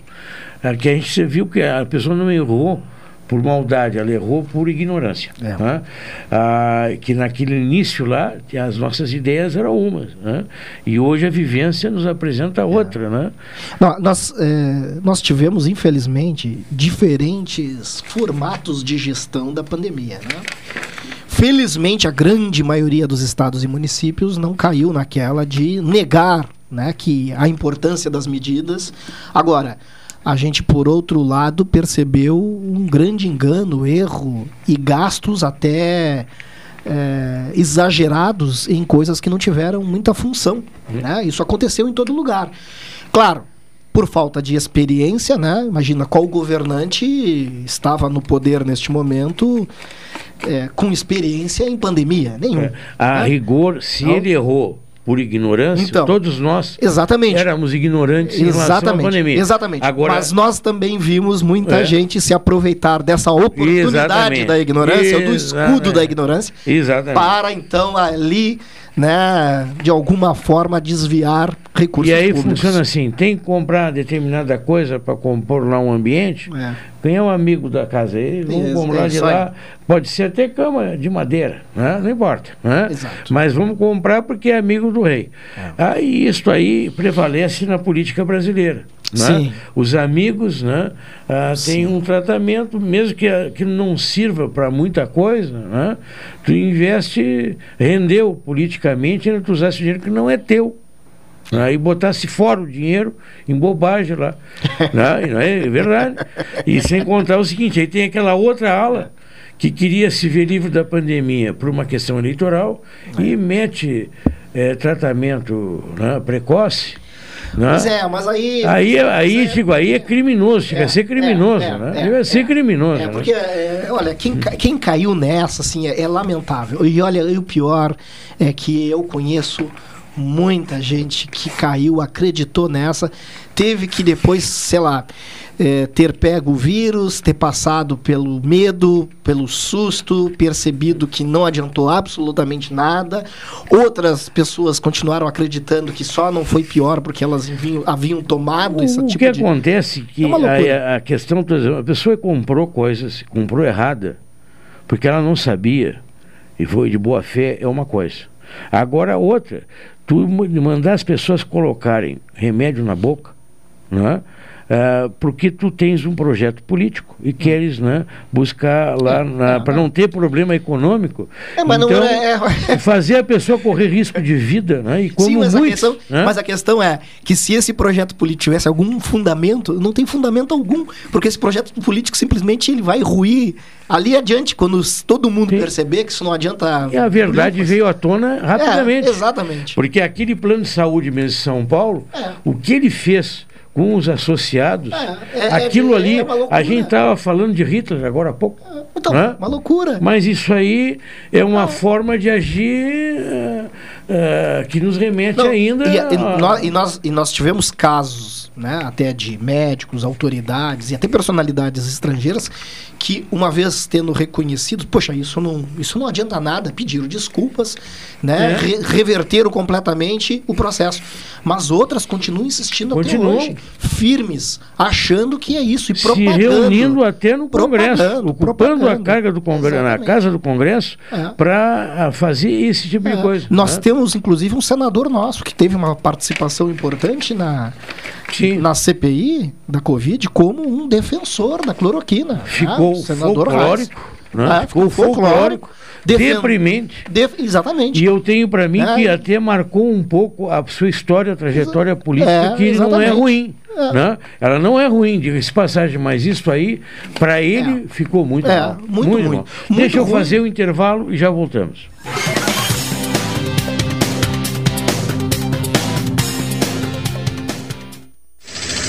Ah, que a gente viu que a pessoa não errou por maldade, ela errou por ignorância. né? Ah, que naquele início lá, as nossas ideias eram umas. né? E hoje a vivência nos apresenta outra. Né?
Nó- Nós, eh, nós tivemos, infelizmente, diferentes formatos de gestão da pandemia. Né? Felizmente, a grande maioria dos estados e municípios não caiu naquela de negar né, que a importância das medidas. Agora, a gente, por outro lado, percebeu um grande engano, erro e gastos até eh, exagerados em coisas que não tiveram muita função. Né? Isso aconteceu em todo lugar. Claro, por falta de experiência, né? Imagina qual governante estava no poder neste momento eh, com experiência em pandemia? Nenhum.
É, A rigor, se
Não.
ele errou por ignorância,
Então,
todos nós
exatamente.
éramos ignorantes em relação à
Exatamente,
pandemia.
exatamente.
Agora,
Mas nós também vimos muita
É.
gente se aproveitar dessa oportunidade
Exatamente.
da ignorância, do escudo
Exatamente.
da ignorância,
Exatamente.
para então ali, né, de alguma forma desviar recursos
E aí
públicos.
funciona assim: tem que comprar determinada coisa para compor lá um ambiente.
É.
Quem é um amigo da casa aí, vamos comprar
é
de lá. Pode ser até cama de madeira, né? não importa. Né? Mas vamos comprar porque é amigo do rei. Aí isso aí prevalece na política brasileira. Né? Os amigos né, ah, têm um tratamento, mesmo que, ah, que não sirva para muita coisa, né? tu investe, rendeu politicamente, ainda tu usasse dinheiro que não é teu. Né? E botasse fora o dinheiro em bobagem lá. né? É, é verdade. E sem contar o seguinte, aí tem aquela outra ala que queria se ver livre da pandemia por uma questão eleitoral e mete eh, tratamento né, precoce. Né?
Pois é, mas aí.
Aí, aí, Chico, aí é criminoso, chega a ser criminoso,
é,
né?
é,
Chega a ser criminoso.
É,
né?
porque, é, olha, quem, quem caiu nessa, assim, é, é lamentável. E olha, e o pior é que eu conheço muita gente que caiu, acreditou nessa, teve que depois, sei lá, é, ter pego o vírus, ter passado pelo medo, pelo susto, percebido que não adiantou absolutamente nada. Outras pessoas continuaram acreditando que só não foi pior porque elas haviam, haviam tomado esse
O
tipo
que
de...
acontece que
É uma loucura.
a, a questão, por exemplo, a pessoa comprou coisas, comprou errada, porque ela não sabia e foi de boa fé é uma coisa. Agora outra, tu ma- mandar as pessoas colocarem remédio na boca, né? ah, porque tu tens um projeto político e queres né, buscar lá para não ter problema econômico.
É, mas não
então,
é-
fazer a pessoa correr risco de vida, né? E como
Sim, mas a,
muitos,
questão,
né?
mas a questão é que se esse projeto político tivesse algum fundamento, não tem fundamento algum, porque esse projeto político simplesmente ele vai ruir ali adiante, quando todo mundo perceber que isso não adianta.
E a verdade veio à tona rapidamente.
É, exatamente.
Porque aquele plano de saúde mesmo de São Paulo, o que ele fez com os associados,
é-
aquilo
é-
ali,
é loucura.
a gente estava falando de Hitler agora há pouco.
Então,
né?
uma loucura.
Mas isso aí é uma forma de agir eh, que nos remete
Não,
ainda.
E, e
a-
nós, e, nós, e nós tivemos casos né, até de médicos, autoridades e até personalidades estrangeiras que uma vez tendo reconhecido, poxa, isso não, isso não adianta nada, pediram desculpas, né,
É.
re- reverteram completamente o processo. Mas outras continuam insistindo
Continuam.
até hoje, firmes, achando que é isso e
se
propagando.
reunindo até no Congresso,
Propagando,
ocupando a
propagando.
carga do Congresso, na casa do Congresso,
É.
para fazer esse tipo de
É.
coisa.
Nós
né?
temos, inclusive, um senador nosso que teve uma participação importante na, na CPI da Covid como um defensor da cloroquina.
Ficou
Ah, o senador
folclórico, né?
É,
ficou folclórico,
Defen-
deprimente.
Def- Exatamente.
E eu tenho para mim
É.
que até marcou um pouco a sua história, a trajetória política,
É,
que não é
exatamente.
ruim.
É.
Né? Ela não é ruim, diga-se de passagem, mas isso aí, para ele, ficou muito
É,
mal.
muito ruim.
mal.
Muito
Deixa eu
ruim.
fazer o intervalo e já voltamos.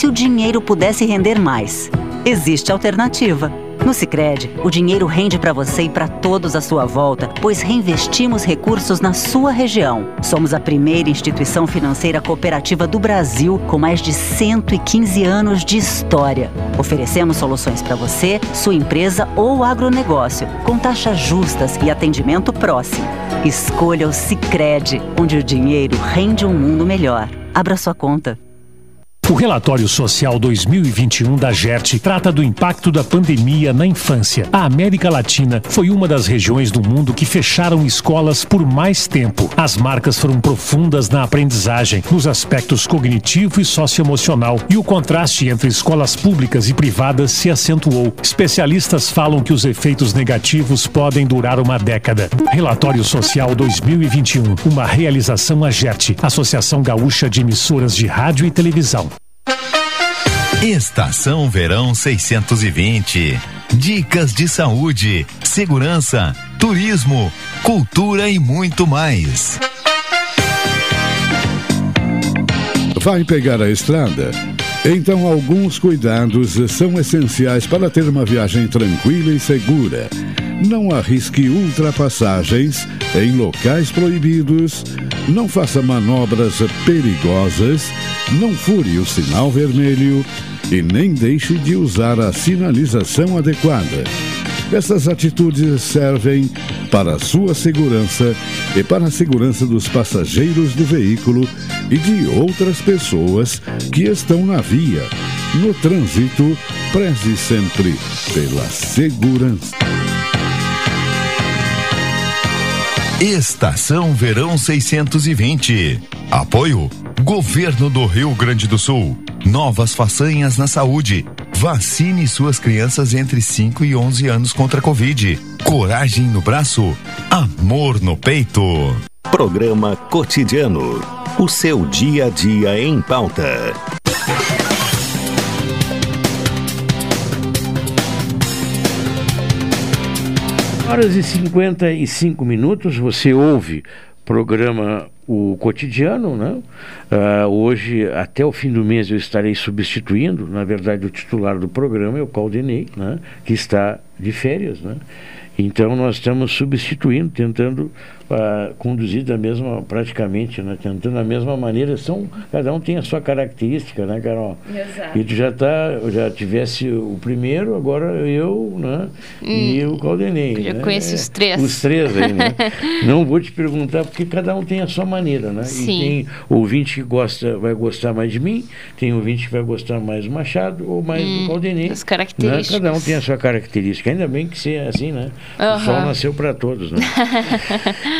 se o dinheiro pudesse render mais? Existe alternativa. No Sicredi, o dinheiro rende para você e para todos à sua volta, pois reinvestimos recursos na sua região. Somos a primeira instituição financeira cooperativa do Brasil com mais de 115 anos de história. Oferecemos soluções para você, sua empresa ou agronegócio, com taxas justas e atendimento próximo. Escolha o Sicredi, onde o dinheiro rende um mundo melhor. Abra sua conta.
O relatório social 2021 da GERT trata do impacto da pandemia na infância. A América Latina foi uma das regiões do mundo que fecharam escolas por mais tempo. As marcas foram profundas na aprendizagem, nos aspectos cognitivo e socioemocional, e o contraste entre escolas públicas e privadas se acentuou. Especialistas falam que os efeitos negativos podem durar uma década. Relatório Social 2021, uma realização AGERT, Associação Gaúcha de Emissoras de Rádio e Televisão.
Estação Verão 620. Dicas de saúde, segurança, turismo, cultura e muito mais.
Vai pegar a estrada? Então, alguns cuidados são essenciais para ter uma viagem tranquila e segura. Não arrisque ultrapassagens em locais proibidos, não faça manobras perigosas, não fure o sinal vermelho e nem deixe de usar a sinalização adequada. Essas atitudes servem para a sua segurança e para a segurança dos passageiros do veículo e de outras pessoas que estão na via. No trânsito, preze sempre pela segurança.
Estação Verão 620. Apoio Governo do Rio Grande do Sul. Novas façanhas na saúde. Vacine suas crianças entre 5 e 11 anos contra a Covid. Coragem no braço. Amor no peito.
Programa Cotidiano. O seu dia a dia em pauta.
Horas e 55 minutos, você ouve programa O Cotidiano, né? Ah, hoje, até o fim do mês, eu estarei substituindo, na verdade, o titular do programa é o Caldenei, né? Que está de férias, né? Então nós estamos substituindo, tentando uh, conduzir da mesma, praticamente, né? tentando da mesma maneira. São, cada um tem a sua característica, né, Carol?
Exato.
E tu já tá, já tivesse o primeiro, agora eu, né? E
Hum.
o Caldenei.
Eu
né?
conheço os três.
Os três aí, né? Não vou te perguntar, porque cada um tem a sua maneira, né?
Sim.
E tem ouvinte que gosta, vai gostar mais de mim, tem ouvinte que vai gostar mais do Machado ou mais
Hum,
do Caldenei.
as características.
Né? Cada um tem a sua característica. Ainda bem que seja assim, né? O
Aham.
sol nasceu para todos, né?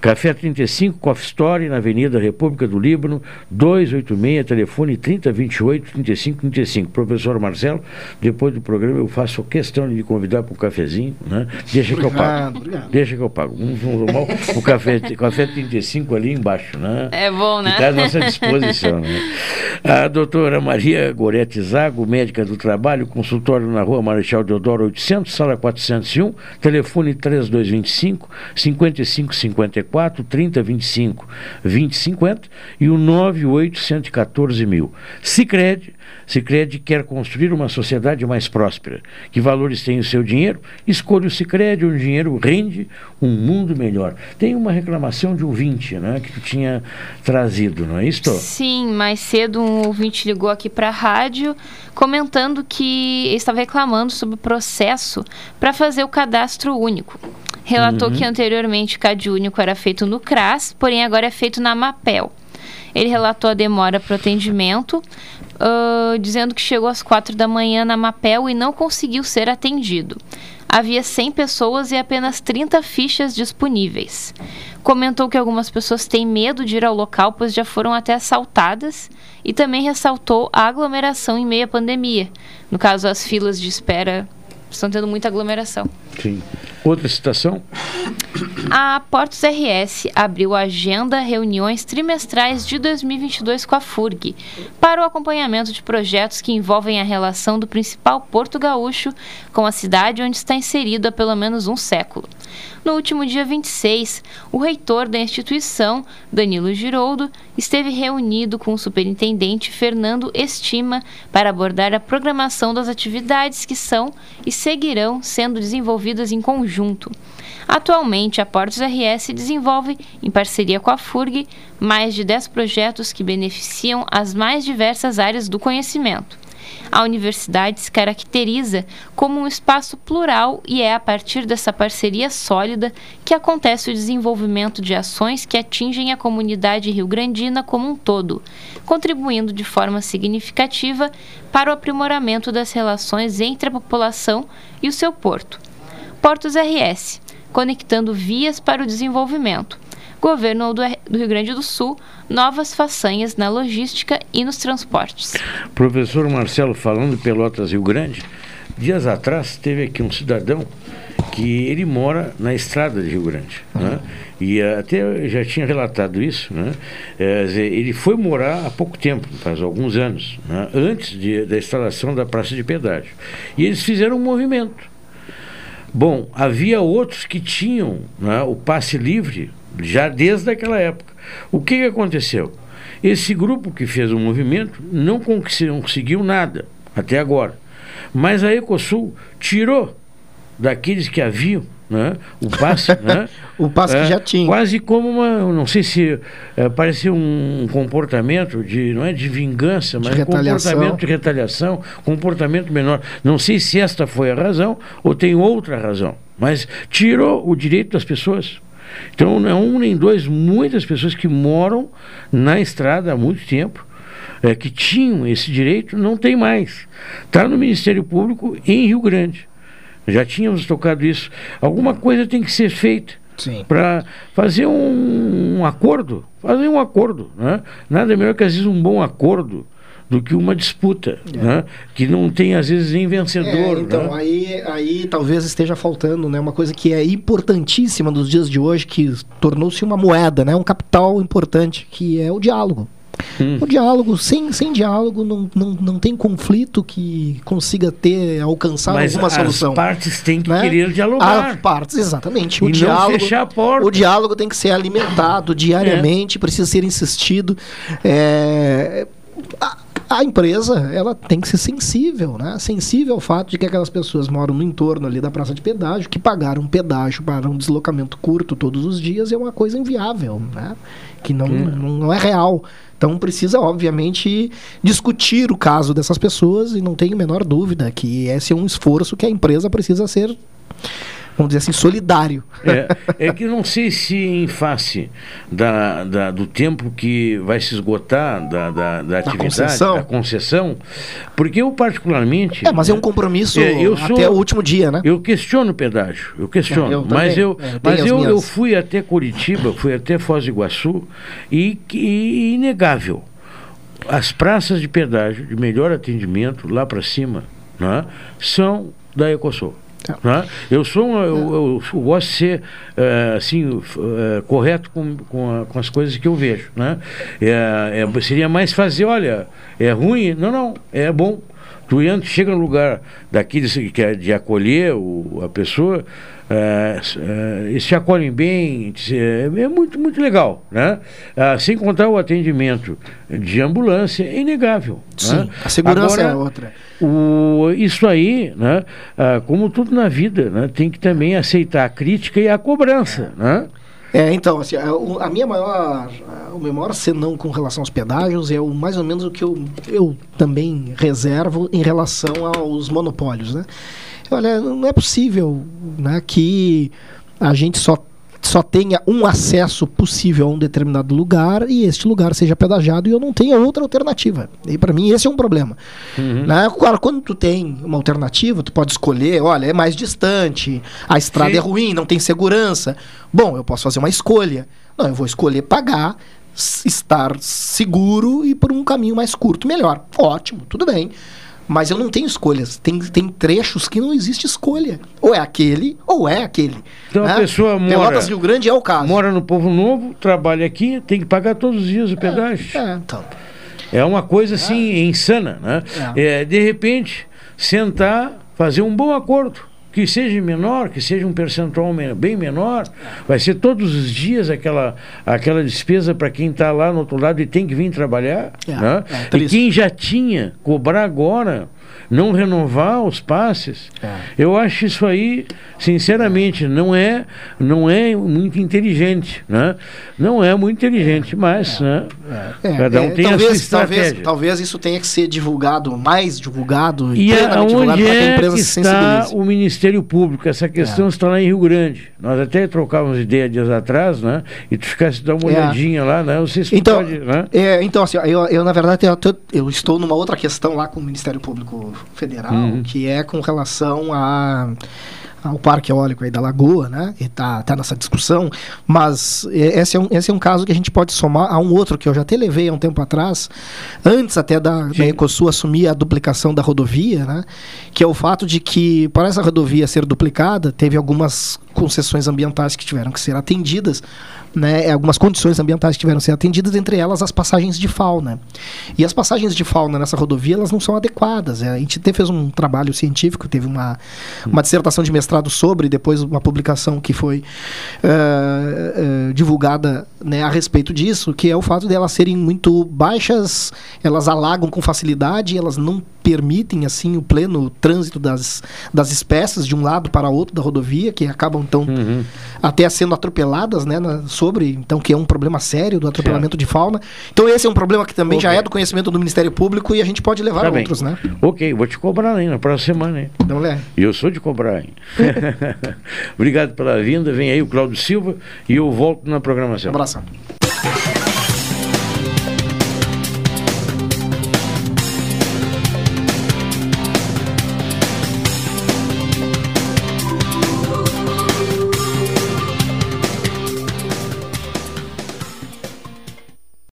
Café 35, Coffee Story, na Avenida República do Líbano, 286, telefone 3028 3535. Professor Marcelo, depois do programa eu faço questão de me convidar para um cafezinho, né? Deixa que eu pago.
obrigado.
Deixa que eu pago. Vamos vamos tomar o café, café 35 ali embaixo, né?
É bom, né?
Está à nossa disposição. Né? A doutora Maria Gorete Zago, médica do trabalho, consultório na rua Marechal Deodoro 800, sala 401, telefone 3225 5554 3025 2050 e o 98114 mil. Sicredi Sicredi quer construir uma sociedade mais próspera. Que valores tem o seu dinheiro? Escolha o Sicredi, onde o dinheiro rende um mundo melhor. Tem uma reclamação de ouvinte, né, que tu tinha trazido, não é isso?
Sim, mais cedo um ouvinte ligou aqui para a rádio comentando que estava reclamando sobre o processo para fazer o cadastro único. Relatou
Uhum.
que anteriormente o CAD único era feito no CRAS, porém agora é feito na MAPEL. Ele relatou a demora para o atendimento, ah, dizendo que chegou às quatro da manhã na MAPEL e não conseguiu ser atendido. Havia 100 pessoas e apenas 30 fichas disponíveis. Comentou que algumas pessoas têm medo de ir ao local, pois já foram até assaltadas, e também ressaltou a aglomeração em meio à pandemia. No caso, as filas de espera estão tendo muita aglomeração.
Sim. Outra citação?
A Portos RS abriu a agenda reuniões trimestrais de 2022 com a FURG para o acompanhamento de projetos que envolvem a relação do principal porto gaúcho com a cidade onde está inserido há pelo menos um século. No último dia 26, o reitor da instituição, Danilo Giroldo, esteve reunido com o superintendente Fernando Estima para abordar a programação das atividades que são e seguirão sendo desenvolvidas em conjunto. Atualmente, a Portos RS desenvolve, em parceria com a FURG, mais de 10 projetos que beneficiam as mais diversas áreas do conhecimento. A universidade se caracteriza como um espaço plural e é a partir dessa parceria sólida que acontece o desenvolvimento de ações que atingem a comunidade rio-grandina como um todo, contribuindo de forma significativa para o aprimoramento das relações entre a população e o seu porto. Portos RS, conectando vias para o desenvolvimento. Governo do Rio Grande do Sul, novas façanhas na logística e nos transportes.
Professor Marcelo, falando Pelotas Rio Grande, dias atrás teve aqui um cidadão que ele mora na estrada de Rio Grande. Né? E até já tinha relatado isso. Né? É, ele foi morar há pouco tempo, faz alguns anos, né? antes de, da instalação da praça de pedágio. E eles fizeram um movimento. Bom, havia outros que tinham né, o passe livre já desde aquela época. O que, que aconteceu? Esse grupo que fez o movimento não conseguiu nada até agora. Mas a Ecosul tirou daqueles que haviam né, o passe. né,
O passe que
é,
já tinha.
Quase como uma, não sei se é, parecia um comportamento de, não é de vingança,
De
mas um
retaliação.
comportamento de retaliação, comportamento menor. Não sei se esta foi a razão ou tem outra razão, mas tirou o direito das pessoas. Então, não é um nem dois, muitas pessoas que moram na estrada há muito tempo, é, que tinham esse direito, não tem mais. Está no Ministério Público em Rio Grande. Já tínhamos tocado isso. Alguma coisa tem que ser feita para fazer um, um acordo. Fazer um acordo. Né? Nada melhor que, às vezes, um bom acordo do que uma disputa, né? que não tem, às vezes, nem vencedor.
É, então,
né?
aí, aí talvez esteja faltando, né? Uma coisa que é importantíssima nos dias de hoje, que tornou-se uma moeda, né? Um capital importante, que é o diálogo.
Hum.
O diálogo, sem, sem diálogo, não, não, não tem conflito que consiga ter, alcançar
Mas
alguma
as
solução.
partes têm que
né?
querer dialogar.
As partes, exatamente.
E
o
não
diálogo,
fechar a porta.
O diálogo tem que ser alimentado diariamente, precisa ser insistido. É, a- A empresa, ela tem que ser sensível, né? Sensível ao fato de que aquelas pessoas moram no entorno ali da praça de pedágio, que pagaram um pedágio para um deslocamento curto todos os dias, é uma coisa inviável, né? Que não, não, não é real. Então precisa, obviamente, discutir o caso dessas pessoas e não tenho a menor dúvida que esse é um esforço que a empresa precisa ser, vamos dizer assim, solidário.
É, é que não sei se em face da, da- do tempo que vai se esgotar da, da, da atividade,
concessão.
da concessão, porque eu particularmente...
É, mas é um compromisso
É, eu
até
sou-
o último dia, né?
Eu questiono o pedágio, eu questiono.
É, eu também,
mas eu,
é,
mas
as
eu,
minhas.
eu fui até Curitiba, fui até Foz do Iguaçu e, e inegável. As praças de pedágio de melhor atendimento lá para cima né, são da Ecosul. Né? Eu sou um- eu, eu- gosto de ser eh, assim eh, correto com, com, a- com as coisas que eu vejo, né? É, é, seria mais fazer, olha, é ruim? Não, não, é bom. Tu entra, chega no lugar daqueles que de acolher o, a pessoa, eles te acolhem bem, é, é muito, muito legal, né? Ah, sem contar o atendimento de ambulância, é inegável.
Sim,
né?
a segurança
Agora,
é outra.
o, isso aí, né, ah, como tudo na vida, né, tem que também aceitar a crítica e a cobrança, né?
É, então, assim, a, a minha maior, a- o meu maior senão com relação aos pedágios é o, mais ou menos o que eu, eu também reservo em relação aos monopólios, né? Olha, não é possível né, que a gente só, só tenha um acesso possível a um determinado lugar e este lugar seja pedagiado e eu não tenha outra alternativa. E para mim esse é um problema. Né? Claro, quando tu tem uma alternativa, tu pode escolher, olha, é mais distante, a estrada
Sim.
é ruim, não tem segurança. Bom, eu posso fazer uma escolha. Não, eu vou escolher pagar, estar seguro e por um caminho mais curto, melhor. Ótimo, tudo bem. Mas eu não tenho escolhas. Tem, tem trechos que não existe escolha. Ou é aquele, ou é aquele.
Então a
né?
pessoa mora.
Pelotas Rio Grande é o caso.
Mora no Povo Novo, trabalha aqui, tem que pagar todos os dias o pedágio.
É, então.
É uma coisa assim insana, né? É, de repente, sentar, fazer um bom acordo. Que seja menor, que seja um percentual bem menor, vai ser todos os dias aquela, aquela despesa para quem está lá no outro lado e tem que vir trabalhar.
É,
né?
é
e quem já tinha, cobrar agora, não renovar os passes,
É.
eu acho isso aí, sinceramente, não é, não é muito inteligente. Né? Não é muito inteligente, mas né?
É,
cada um
é,
tem a sua
talvez,
estratégia.
talvez, talvez isso tenha que ser divulgado, mais divulgado
E
plenamente divulgado
aonde é que está.
É.
o Ministério Público? Essa questão está lá em Rio Grande. Nós até trocávamos ideia dias atrás, né? E tu ficasse dar uma
É.
olhadinha lá, né? Não sei se
Então,
pode, né?
é, então assim, eu, eu na verdade eu, eu estou numa outra questão lá com o Ministério Público Federal,
Uhum.
que é com relação a ao parque eólico aí da Lagoa, né? Que tá, tá nessa discussão, mas é, esse é, um, esse é um caso que a gente pode somar a um outro que eu já até levei há um tempo atrás, antes até da, da Ecosul assumir a duplicação da rodovia, né? Que é o fato de que, para essa rodovia ser duplicada, teve algumas concessões ambientais que tiveram que ser atendidas, né? Algumas condições ambientais que tiveram que ser atendidas, entre elas as passagens de fauna. E as passagens de fauna nessa rodovia, elas não são adequadas. É, A gente fez um trabalho científico, teve uma, uma dissertação de mestrado sobre, depois uma publicação que foi eh, eh, divulgada né, a respeito disso, que é o fato de elas serem muito baixas, elas alagam com facilidade, elas não permitem assim o pleno trânsito das, das espécies de um lado para outro da rodovia, que acabam então até sendo atropeladas, né, na- sobre, então que é um problema sério do atropelamento de fauna. Então esse é um problema que também já
Ok.
é do conhecimento do Ministério Público e a gente pode levar
Tá
outros, né?
Ok, vou te cobrar aí na próxima semana, hein?
Não é?
E eu sou de cobrar, hein? Obrigado pela vinda. Vem aí o Cláudio Silva e eu volto na programação.
Um abração.